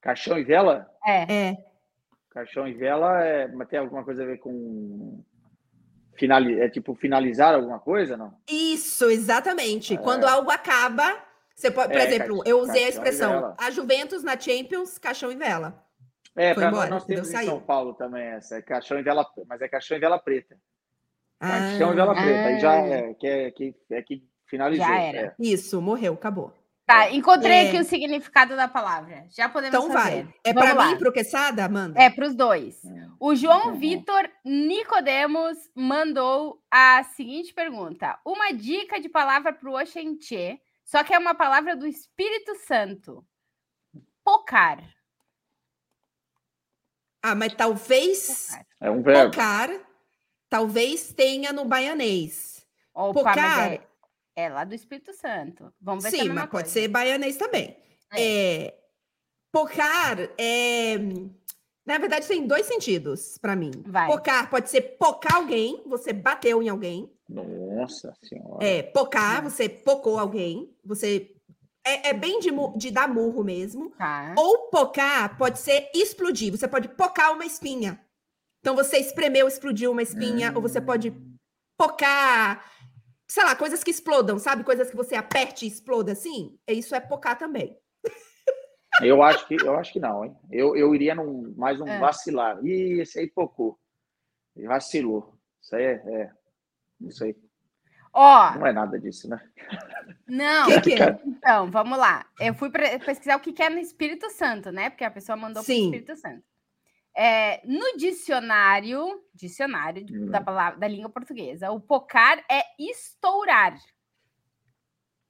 Caixão e vela? É. É. Caixão e vela é, mas tem alguma coisa a ver com. Finali, é tipo finalizar alguma coisa, não? Isso, exatamente. Quando algo acaba, você pode, por É, exemplo, caixa- eu usei a expressão a Juventus na Champions, caixão e vela. É, Foi pra embora, nós entendeu? temos em. São Paulo também essa. É caixão e vela, mas é caixão e vela preta. Ah, Caixão e vela preta. Aí já Ah. é que, é, que, é que finalizou. Já era. é. Isso, morreu, acabou. Tá, encontrei É. aqui o significado da palavra. Já podemos Então fazer. vai. É para mim e pro Quesada, Amanda? É para os dois. O João Uhum. Vitor Nicodemos mandou a seguinte pergunta: Uma dica de palavra para o Oxenche, só que é uma palavra do Espírito Santo. Pocar. Ah, mas talvez Pocar. É um verbo. pocar, talvez tenha no baianês. Opa, Pocar. é, é lá do Espírito Santo. Vamos ver se é Sim, mas pode coisa. ser baianês também. É, pocar é. Na verdade, tem dois sentidos para mim. Vai. Pocar pode ser pocar alguém, você bateu em alguém. Nossa senhora. É, pocar, Hum. você pocou alguém, você. É, é bem de, de dar murro mesmo. Tá. Ou pocar pode ser explodir, você pode pocar uma espinha. Então você espremeu, explodiu uma espinha, ou você pode pocar, sei lá, coisas que explodam, sabe? Coisas que você aperte e exploda assim. Isso é pocar também. Eu acho que eu acho que não, hein? Eu, eu iria num, mais um É. vacilar. Ih, esse aí pocou. Vacilou. Isso aí é, é. Isso aí. Ó, Não é nada disso, né? não. Que, que é? Então, vamos lá. Eu fui pesquisar o que é no Espírito Santo, né? Porque a pessoa mandou para o. Espírito Santo. É, no dicionário, dicionário Hum. da palavra da língua portuguesa, o pocar é estourar.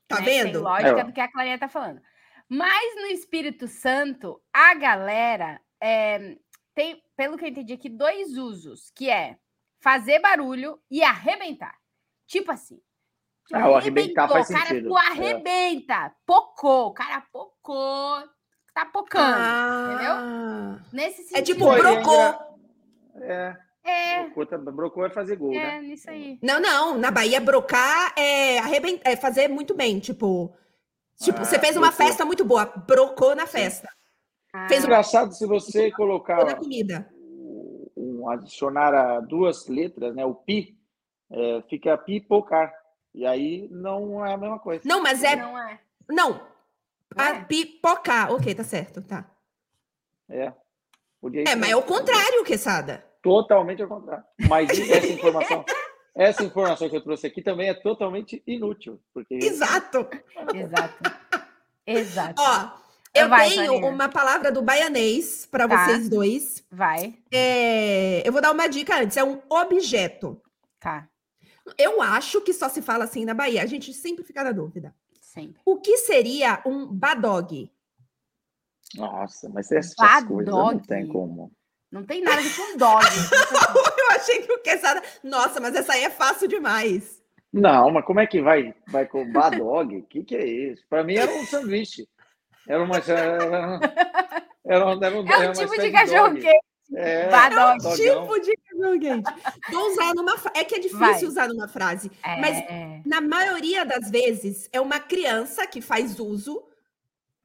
Tá né? Tem vendo? lógica É, do que a Clarinha tá falando. Mas no Espírito Santo, a galera é, tem, pelo que eu entendi aqui, dois usos, que é fazer barulho e arrebentar. Tipo assim. Ah, o arrebentar faz o cara sentido. tu arrebenta, pocou, o cara pocou, tá pocando. Ah, Nesse sentido. é tipo Foi, brocô. É. É, Brocou, tá- brocou é fazer gol, é, né? nisso aí. Não, não. Na Bahia, brocar é, arreben- é fazer muito bem. Tipo, tipo Ah, você fez uma brocou. festa muito boa, brocou na festa. Ah, Fez Engraçado se você colocar a comida. Adicionar a duas letras, né? O pi, é, fica pipocar. E aí não é a mesma coisa. Não, mas é. Não é. Não. A É. pipocar. Ok, tá certo, tá. É. Podia É, mas é o contrário, Quesada. Totalmente ao contrário. Mas essa informação, essa informação que eu trouxe aqui também é totalmente inútil, porque Exato. Exato. Exato. Ó, eu Vai, tenho uma palavra do baianês para Tá. vocês dois. Vai. É, eu vou dar uma dica antes. É um objeto. Tá. Eu acho que só se fala assim na Bahia. A gente sempre fica na dúvida. Sempre. O que seria um badog? Nossa, mas essas Badog. coisas não tem como. Não tem nada ver com dog. Eu achei que o Quesada. Nossa, mas essa aí é fácil demais. Não, mas como é que vai, vai com badog? O que, que é isso? Para mim era um sanduíche. Era uma. Era, era, era, um- era, um- É era um tipo de cachorro quente. É, Badog. dogão. Tipo de cachorro quente. Vou usar numa. É que é difícil Vai. usar numa frase. É, Mas- é. Na maioria das vezes, é uma criança que faz uso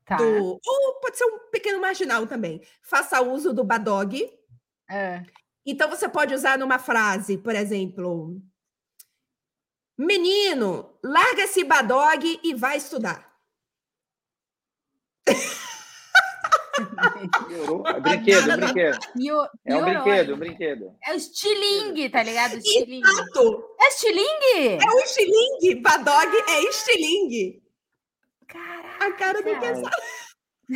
Tá. do. Ou pode ser um pequeno marginal também. Faça uso do badog. É. Então, você pode usar numa frase, por exemplo. Menino, larga esse badog e vai estudar. É brinquedo, Nada, brinquedo. Pio- É um brinquedo, um brinquedo. É o estilingue, tá ligado? Estilingue. Exato! É estilingue? É o estilingue. Badog é estilingue. Caraca. A cara do pessoal.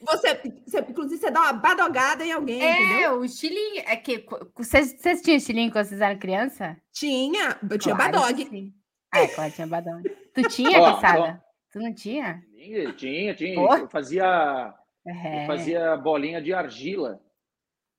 Você, você, inclusive, você dá uma badogada em alguém, entendeu? É, o estilingue. É que vocês, vocês tinham estilingue quando vocês eram criança? Tinha, eu tinha Claro badog. sim. Ah, é, claro, tinha badog. Tu tinha, Ó, Quesada? Tu não tinha? Tinha, tinha, tinha. Eu fazia, É. eu fazia bolinha de argila.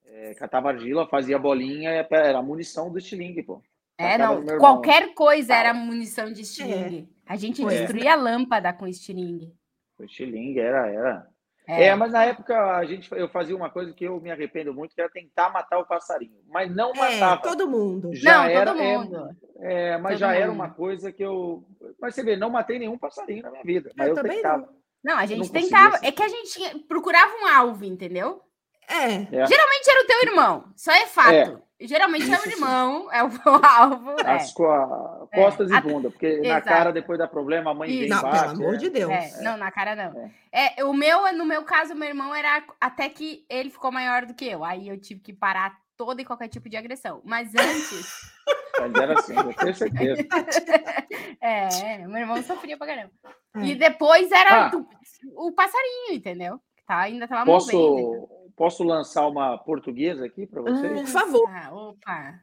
É, catava argila, fazia bolinha, era a munição do estilingue, pô. É, não. Qualquer coisa era munição de estilingue. A gente Foi. destruía lâmpada com estilingue. O estilingue era, era. É. mas na época a gente, eu fazia uma coisa que eu me arrependo muito, que era tentar matar o passarinho. Mas não É, matava. todo mundo. Já não, era, todo é, mundo. É, mas Todo já era mundo. uma coisa que eu. Mas você vê, não matei nenhum passarinho na minha vida. Mas Eu eu, também tentava. Não, a Eu gente não tentava. É que a gente procurava um alvo, entendeu? É. É. Geralmente era o teu irmão. Isso é fato. Geralmente é o Isso sim. irmão, é o alvo. É. As co- a- costas É. e bunda, porque na Exato. cara depois dá problema, a mãe vem Isso. Não, bate, pelo amor é. de Deus. É, não, na cara não. É. o meu, no meu caso, meu irmão era até que ele ficou maior do que eu. Aí eu tive que parar todo e qualquer tipo de agressão. Mas antes, Mas era assim, eu tenho certeza. é, meu irmão sofria pra caramba. É. E depois era Ah. do- o passarinho, entendeu? Que Tá, ainda tava movendo. Posso, posso lançar uma portuguesa aqui para vocês? Por favor. Ah, opa.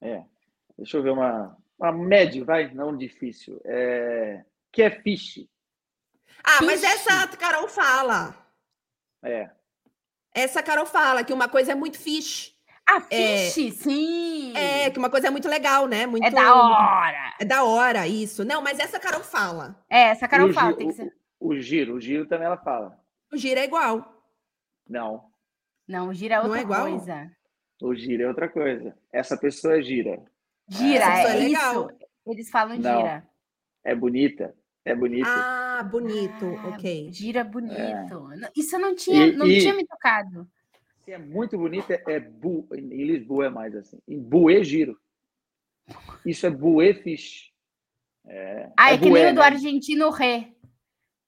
É. Deixa eu ver uma, uma média, vai, não difícil. É, que é fish. Ah, mas essa a Carol fala. É. Essa a Carol fala que uma coisa é muito fish. Ah, É. fish, sim. É, que uma coisa é muito legal, né? Muito, É da hora. É da hora, isso. Não, mas essa a Carol fala. É, essa Carol o fala, gi- tem que o- ser. O giro, o giro também ela fala. O giro é igual. Não, Não, gira é Não outra é igual? coisa. o giro é outra coisa. Essa pessoa é gira. Gira, Essa é, é legal. isso. Eles falam Não. gira. É bonita. É bonita. Ah, bonito. Ah, ok. Gira bonito. Não, Isso eu não tinha, E- não e- tinha me tocado. Se é muito bonita, é bu. Em Lisboa é mais assim. Em buê giro. Isso é buê fish. É, Ah, é, é que bué, nem o do né? argentino re.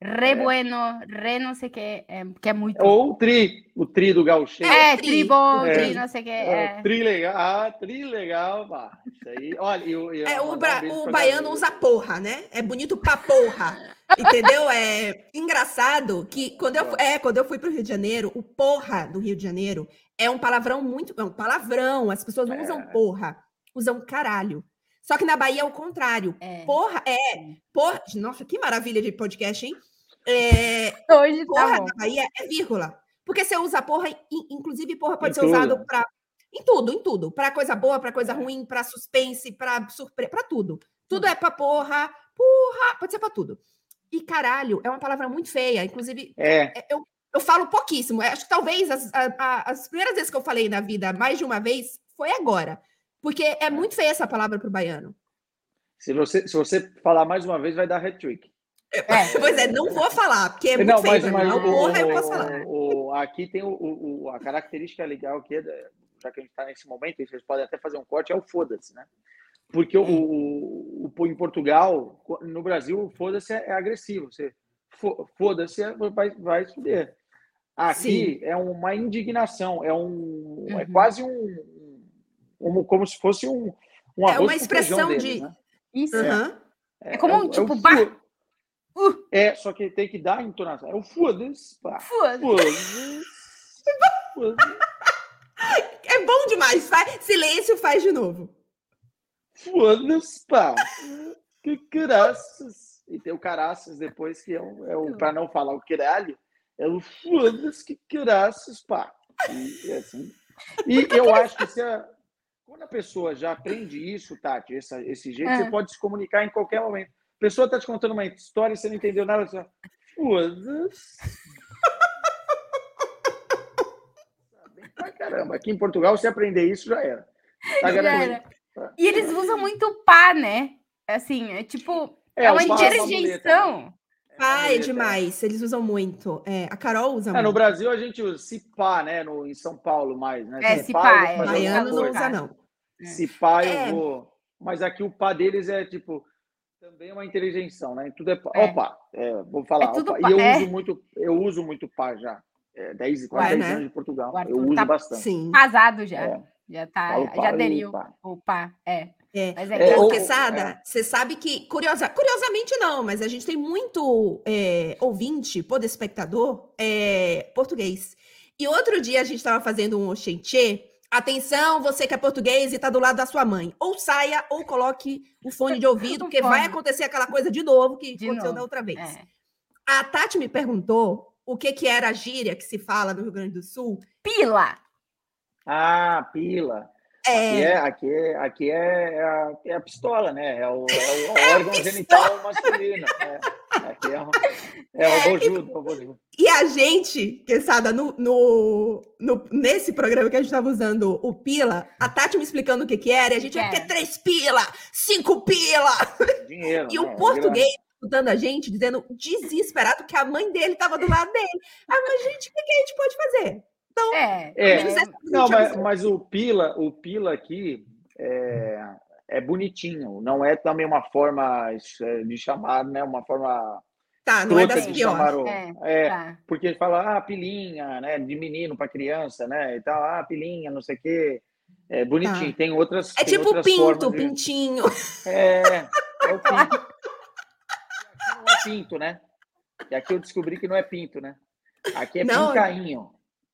Re É. bueno, re não sei o que, é, que é muito. Ou o tri. O tri do gauchês. é, tri, tri bom, é. tri não sei o que. É, É. tri legal. Ah, tri legal. Pá. Isso aí. Olha, e, o- e É, eu o, bra- o baiano galera. usa porra, né? É bonito pra porra. Entendeu? É engraçado que quando eu, é, quando eu fui pro Rio de Janeiro, o porra do Rio de Janeiro é um palavrão muito. É um palavrão. As pessoas não É. usam porra, usam caralho. Só que na Bahia é o contrário. É. Porra é. Porra. Nossa, que maravilha de podcast, hein? É, Hoje porra tá na Bahia é vírgula. Porque você usa porra, in- inclusive porra pode Em ser tudo. usado para em tudo, em tudo, para coisa boa, para coisa ruim, para suspense, para surpresa, para tudo. Tudo é para porra, porra, pode ser para tudo. E caralho é uma palavra muito feia, inclusive É, é, eu, eu falo pouquíssimo. Acho que talvez as, a- a- as primeiras vezes que eu falei na vida mais de uma vez foi agora. Porque É. é muito feia essa palavra pro baiano. se você, se você falar mais uma vez, vai dar hat-trick. É. Pois é, não vou falar, porque é muito não, feio. mas, não, o, porra, eu posso falar. o- o- aqui tem o, o- o- a característica legal que é, já que a gente está nesse momento, e vocês podem até fazer um corte, é o foda-se, né? Porque o, o- o- em Portugal, no Brasil, o foda-se é, é agressivo. Você fo- foda-se é- vai, vai se fuder. Aqui é uma indignação, é um é Uhum. quase um, um- como se fosse um, um É arroz uma com expressão de- deles, né? Isso. Aham. É como um o- tipo, fu- Uh! É, só que tem que dar a entonação. É o foda-se, pá. Foda-se. É bom demais. Faz... Silêncio, faz de novo. Foda-se, pá. Que caraças. E tem o caraças depois, que é o, é o para não falar o caralho, é o foda-se, que caraças, pá. E, é assim. e eu acho que se a, quando a pessoa já aprende isso, Tati, essa, esse jeito, É. você pode se comunicar em qualquer momento. A pessoa está te contando uma história e você não entendeu nada, você fala, pra caramba. Aqui em Portugal, se aprender isso, já era. Tá Já era. E eles usam muito pá, né? Assim, é tipo, é, é uma interjeição. Pai, é demais. Eles usam muito. É, a Carol usa É, no muito. Brasil a gente usa cipá, né? No, em São Paulo mais, né? É, Se cipá, pá, é. Baiano não usa, não. É. Se pá, eu É. vou. Mas aqui o pá deles é tipo também é uma interjeição, né? Tudo é pá. É. Opa, é, vou falar. É tudo opa. pá, E eu é. uso muito, eu uso muito pá já. É, 10, quase Ué, 10 né? anos de Portugal. Eu uso tá- bastante. Sim. Casado já. É. Já tá, já pá, aderiu. pá. O pá, é. É. Mas é, É, Sada, você sabe que, curiosa, curiosamente não, mas a gente tem muito é, ouvinte, podespectador, é, português. E outro dia a gente estava fazendo um Oxenchê. Atenção, você que é português e está do lado da sua mãe. Ou saia ou coloque o fone de ouvido, porque vai acontecer aquela coisa de novo que De aconteceu novo, da outra vez. é. A Tati me perguntou o que, que era a gíria que se fala no Rio Grande do Sul. Pila. Ah, pila. Aqui é, aqui é, aqui é, a, é a pistola, né? É o, é o órgão genital masculino. É, aqui é, o- é o bojudo, é o bojudo. E a gente, Quesada, no, no, no- nesse programa que a gente estava usando o pila, a Tati me explicando o que que era, e a gente era? ter três pila, cinco pila. Dinheiro. E né? o português escutando a gente, dizendo desesperado que a mãe dele estava do lado dele. Ah, mas gente, o que, que a gente pode fazer? É. É. Essa Não, mas, mas o pila, o pila aqui é, é bonitinho. Não é também uma forma eh, de chamar, né? Uma forma Tá, não é das de chamar o. É, É, Tá. porque fala, ah, pilinha, né? De menino para criança, né? E tal, ah, pilinha, não sei o quê. É bonitinho. Tem outras. É tem tipo outras pinto, formas de- pintinho. É, é o pinto. Aqui não é pinto, né? E aqui eu descobri que não é pinto, né? Aqui é Não. pintainho.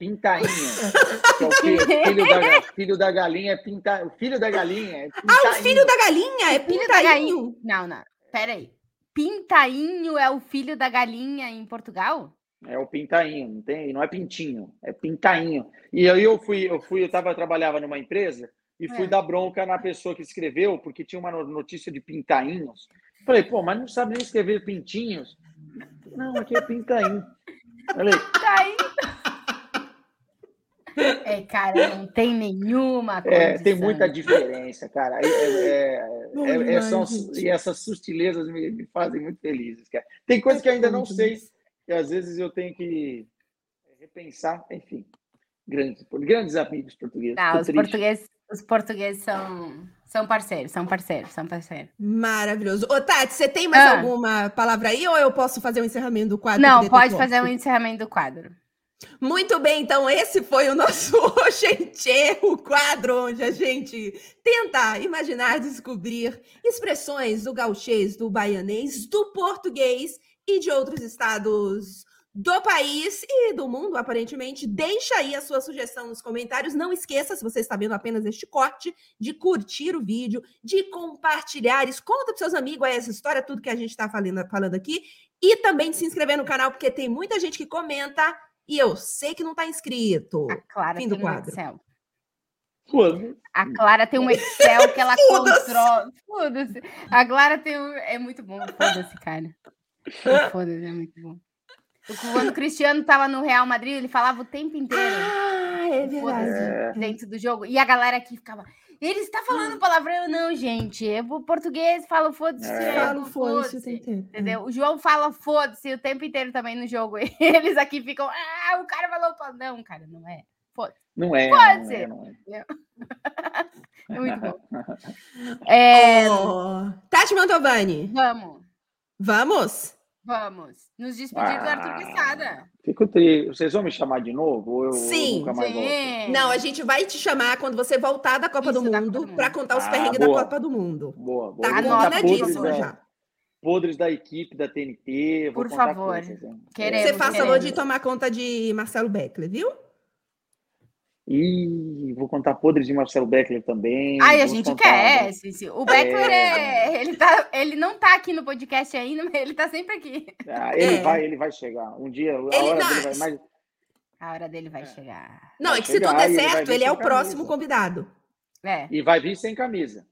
Pintainho. Que é o? Filho da, filho da galinha é pinta, o filho da galinha é Ah, o pintainho. filho da galinha é Filho da pintainho. Não, não. Pera aí. Pintainho é o filho da galinha em Portugal? É o pintainho, não tem, não é pintinho, é pintainho. E aí eu fui, eu fui, eu tava trabalhava numa empresa e fui É. dar bronca na pessoa que escreveu, porque tinha uma no- notícia de pintainhos. Falei, pô, mas não sabe nem escrever pintinhos? Não, aqui é pintainho. Falei, Pintainho. É, cara, não tem nenhuma É, tem muita diferença, cara. É, é- é- é- é- são- e essas sutilezas me, me fazem muito felizes, cara. Tem coisas que ainda não sei, e às vezes eu tenho que repensar, enfim. Grandes, grandes amigos portugueses. Não, Tô os portugueses, os portugueses são, são parceiros, são parceiros, são parceiros. Maravilhoso. Ô, Tati, você tem mais Ah. alguma palavra aí ou eu posso fazer o encerramento do quadro? Não, pode fazer um encerramento do quadro. Muito bem, então esse foi o nosso Oxentê, o quadro onde a gente tenta imaginar, descobrir expressões do gauchês, do baianês, do português e de outros estados do país e do mundo, aparentemente. Deixa aí a sua sugestão nos comentários. Não esqueça, se você está vendo apenas este corte, de curtir o vídeo, de compartilhar. isso. Conta para seus amigos essa história, tudo que a gente está falando, falando aqui. E também de se inscrever no canal, porque tem muita gente que comenta e eu sei que não está inscrito. A Clara Fim do tem um quadro. Excel. A Clara tem um Excel que ela controla. Foda-se. A Clara tem um. É muito bom. Foda-se, cara. Foda-se, é muito bom. Quando o Cristiano tava no Real Madrid, ele falava o tempo inteiro. Ah, é verdade. Foda-se dentro do jogo. E a galera aqui ficava. Ele está falando palavrão, não, gente. É o português fala foda-se. É. é, Falo, foda-se o foda-se. tempo inteiro. Entendeu? O João fala foda-se o tempo inteiro também no jogo. Eles aqui ficam, ah, o cara falou palavrão. Não, cara, não é. Não é. Pode não ser. é, não é. É muito bom. É, Oh, Tati Mantovani, Vamos, vamos? Vamos. Nos despedir do Arthur Ah, Quesada. Fico triste. Vocês vão me chamar de novo? Ou eu, Sim. nunca mais volto? Sim. Não, a gente vai te chamar quando você voltar da Copa Isso, do da Mundo do Mundo. para contar os Ah, perrengues da boa. Copa do Mundo. Boa, boa. Tá combinadíssimo podres já. da, podres da equipe da TNT. Vou Por favor. coisas? Queremos, Você faz favor de tomar conta de Marcelo Beckler, viu? E vou contar podres de Marcelo Beckler também. Ai, a gente contar, quer. né? sim, sim. O Beckler, é, ele, tá, ele não tá aqui no podcast ainda, mas ele tá sempre aqui. Ah, ele É. vai, ele vai chegar. Um dia, a Ele hora não- dele vai mais. A hora dele vai É. chegar. Não, Vai é que se chegar tudo der ele certo, vir ele é o próximo convidado. É. E vai vir sem camisa.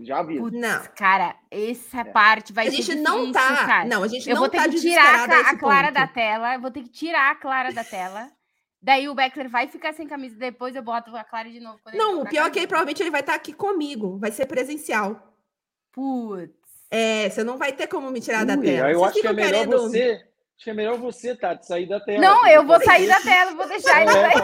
Já vi. Putz, Não. cara, essa É. parte vai a ser gente não difícil, tá. cara. Não, a gente Eu não vou ter tá que tirar a, a Clara ponto. da tela. Eu vou ter que tirar a Clara da tela. Daí o Beckler vai ficar sem camisa. Depois eu boto a Clara de novo. Não, o pior é que ele, provavelmente ele vai estar aqui comigo. Vai ser presencial. Putz. É, você não vai ter como me tirar da Ui, tela. aí eu acho que é melhor querendo- você. Acho que é melhor você, Tati, sair da tela. Não, eu vou sair ser- da tela. Vou deixar ele É, sair.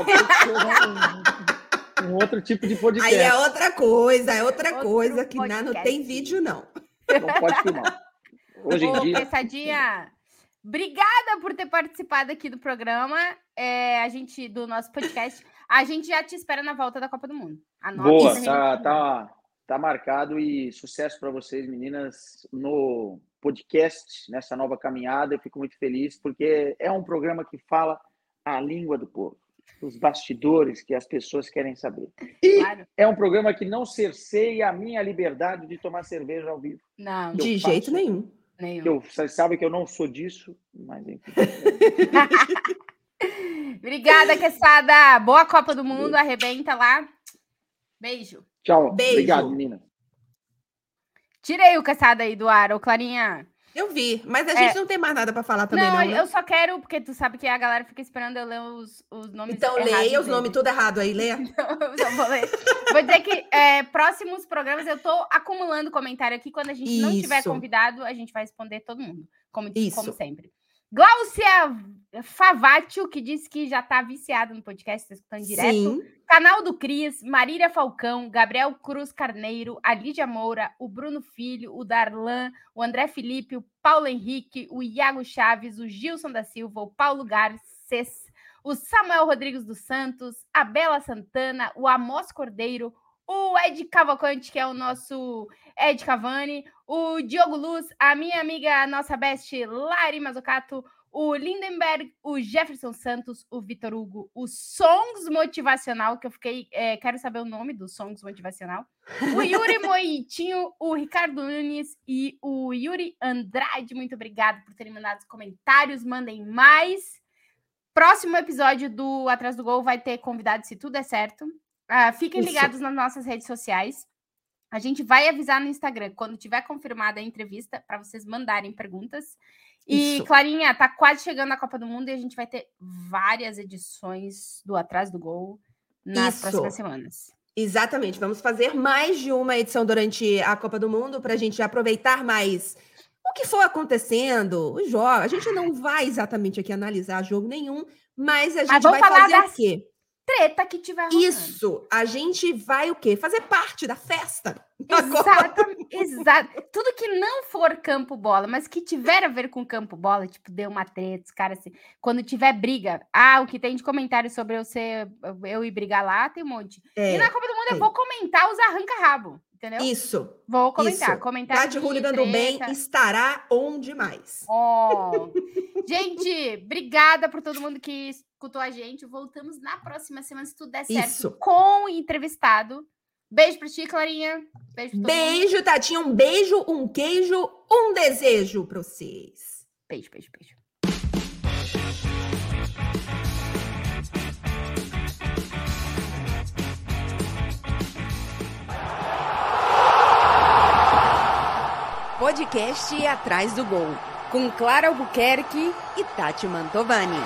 um, um outro tipo de podcast. Aí é outra coisa, é outra Outro coisa que não, tem vídeo, não. Não pode filmar. Hoje em Ô, dia. Pensadinha, obrigada por ter participado aqui do programa. É, a gente, do nosso podcast. A gente já te espera na volta da Copa do Mundo. Anota Boa, tá, tá, tá marcado e sucesso para vocês, meninas, no podcast, nessa nova caminhada. Eu fico muito feliz porque é um programa que fala a língua do povo, os bastidores que as pessoas querem saber. E Claro. é um programa que não cerceia a minha liberdade de tomar cerveja ao vivo. Não, De faço. jeito nenhum. Nenhum. Eu, vocês sabem que eu não sou disso, mas enfim. Obrigada, Quesada. Boa Copa do Mundo. Arrebenta lá. Beijo. Tchau. Beijo. Obrigado, menina. Tirei o Quesada aí do ar, ô Clarinha. Eu vi, mas a É. gente não tem mais nada pra falar também, não, não. né? eu só quero, porque tu sabe que a galera fica esperando eu ler os, os nomes Então leia os nomes tudo errado aí, leia. Eu vou ler. Vou dizer que é, próximos programas eu tô acumulando comentário aqui. Quando a gente não tiver Isso. convidado, a gente vai responder todo mundo, como, Isso. como sempre. Gláucia Favatio, que disse que já tá viciado no podcast, tá escutando direto. Sim. Canal do Cris, Marília Falcão, Gabriel Cruz Carneiro, a Lídia Moura, o Bruno Filho, o Darlan, o André Felipe, o Paulo Henrique, o Iago Chaves, o Gilson da Silva, o Paulo Garces, o Samuel Rodrigues dos Santos, a Bela Santana, o Amos Cordeiro, o Ed Cavalcante, que é o nosso Ed Cavani, o Diogo Luz, a minha amiga, a nossa best Lari Mazocato, o Lindenberg, o Jefferson Santos, o Vitor Hugo, o Songs Motivacional, que eu fiquei, é, quero saber o nome do Songs Motivacional, o Yuri Moitinho, o Ricardo Nunes e o Yuri Andrade. Muito obrigado por terem mandado os comentários, mandem mais. Próximo episódio do Atrás do Gol vai ter convidado, se tudo der certo. Ah, fiquem Isso. ligados nas nossas redes sociais. A gente vai avisar no Instagram quando tiver confirmada a entrevista para vocês mandarem perguntas. E, Isso. Clarinha, tá quase chegando a Copa do Mundo e a gente vai ter várias edições do Atrás do Gol nas Isso. próximas semanas. Exatamente. Vamos fazer mais de uma edição durante a Copa do Mundo para a gente aproveitar mais o que for acontecendo, os jogos. A gente não vai exatamente aqui analisar jogo nenhum, mas a gente vamos vai fazer das o quê? Treta que tiver rolando. Isso. A gente vai o quê? Fazer parte da festa. Exatamente, exato. Tudo que não for campo bola, mas que tiver a ver com campo bola, tipo, deu uma treta, os caras assim. Quando tiver briga, ah, o que tem de comentário sobre eu ser eu ir brigar lá, tem um monte. É, e na Copa do Mundo eu tem. vou comentar os arranca-rabo, entendeu? Isso. Vou comentar, isso. comentar. Tati de Hooligan do Bem estará onde mais? Oh. Gente, obrigada por todo mundo que escutou a gente. Voltamos na próxima semana, se tudo der certo, Isso. com o entrevistado. Beijo pra ti, Clarinha. Beijo pra todo mundo. Beijo, Tatinha. Um beijo, um queijo, um desejo para vocês. Beijo, beijo, beijo. Podcast Atrás do Gol, com Clara Albuquerque e Tati Mantovani.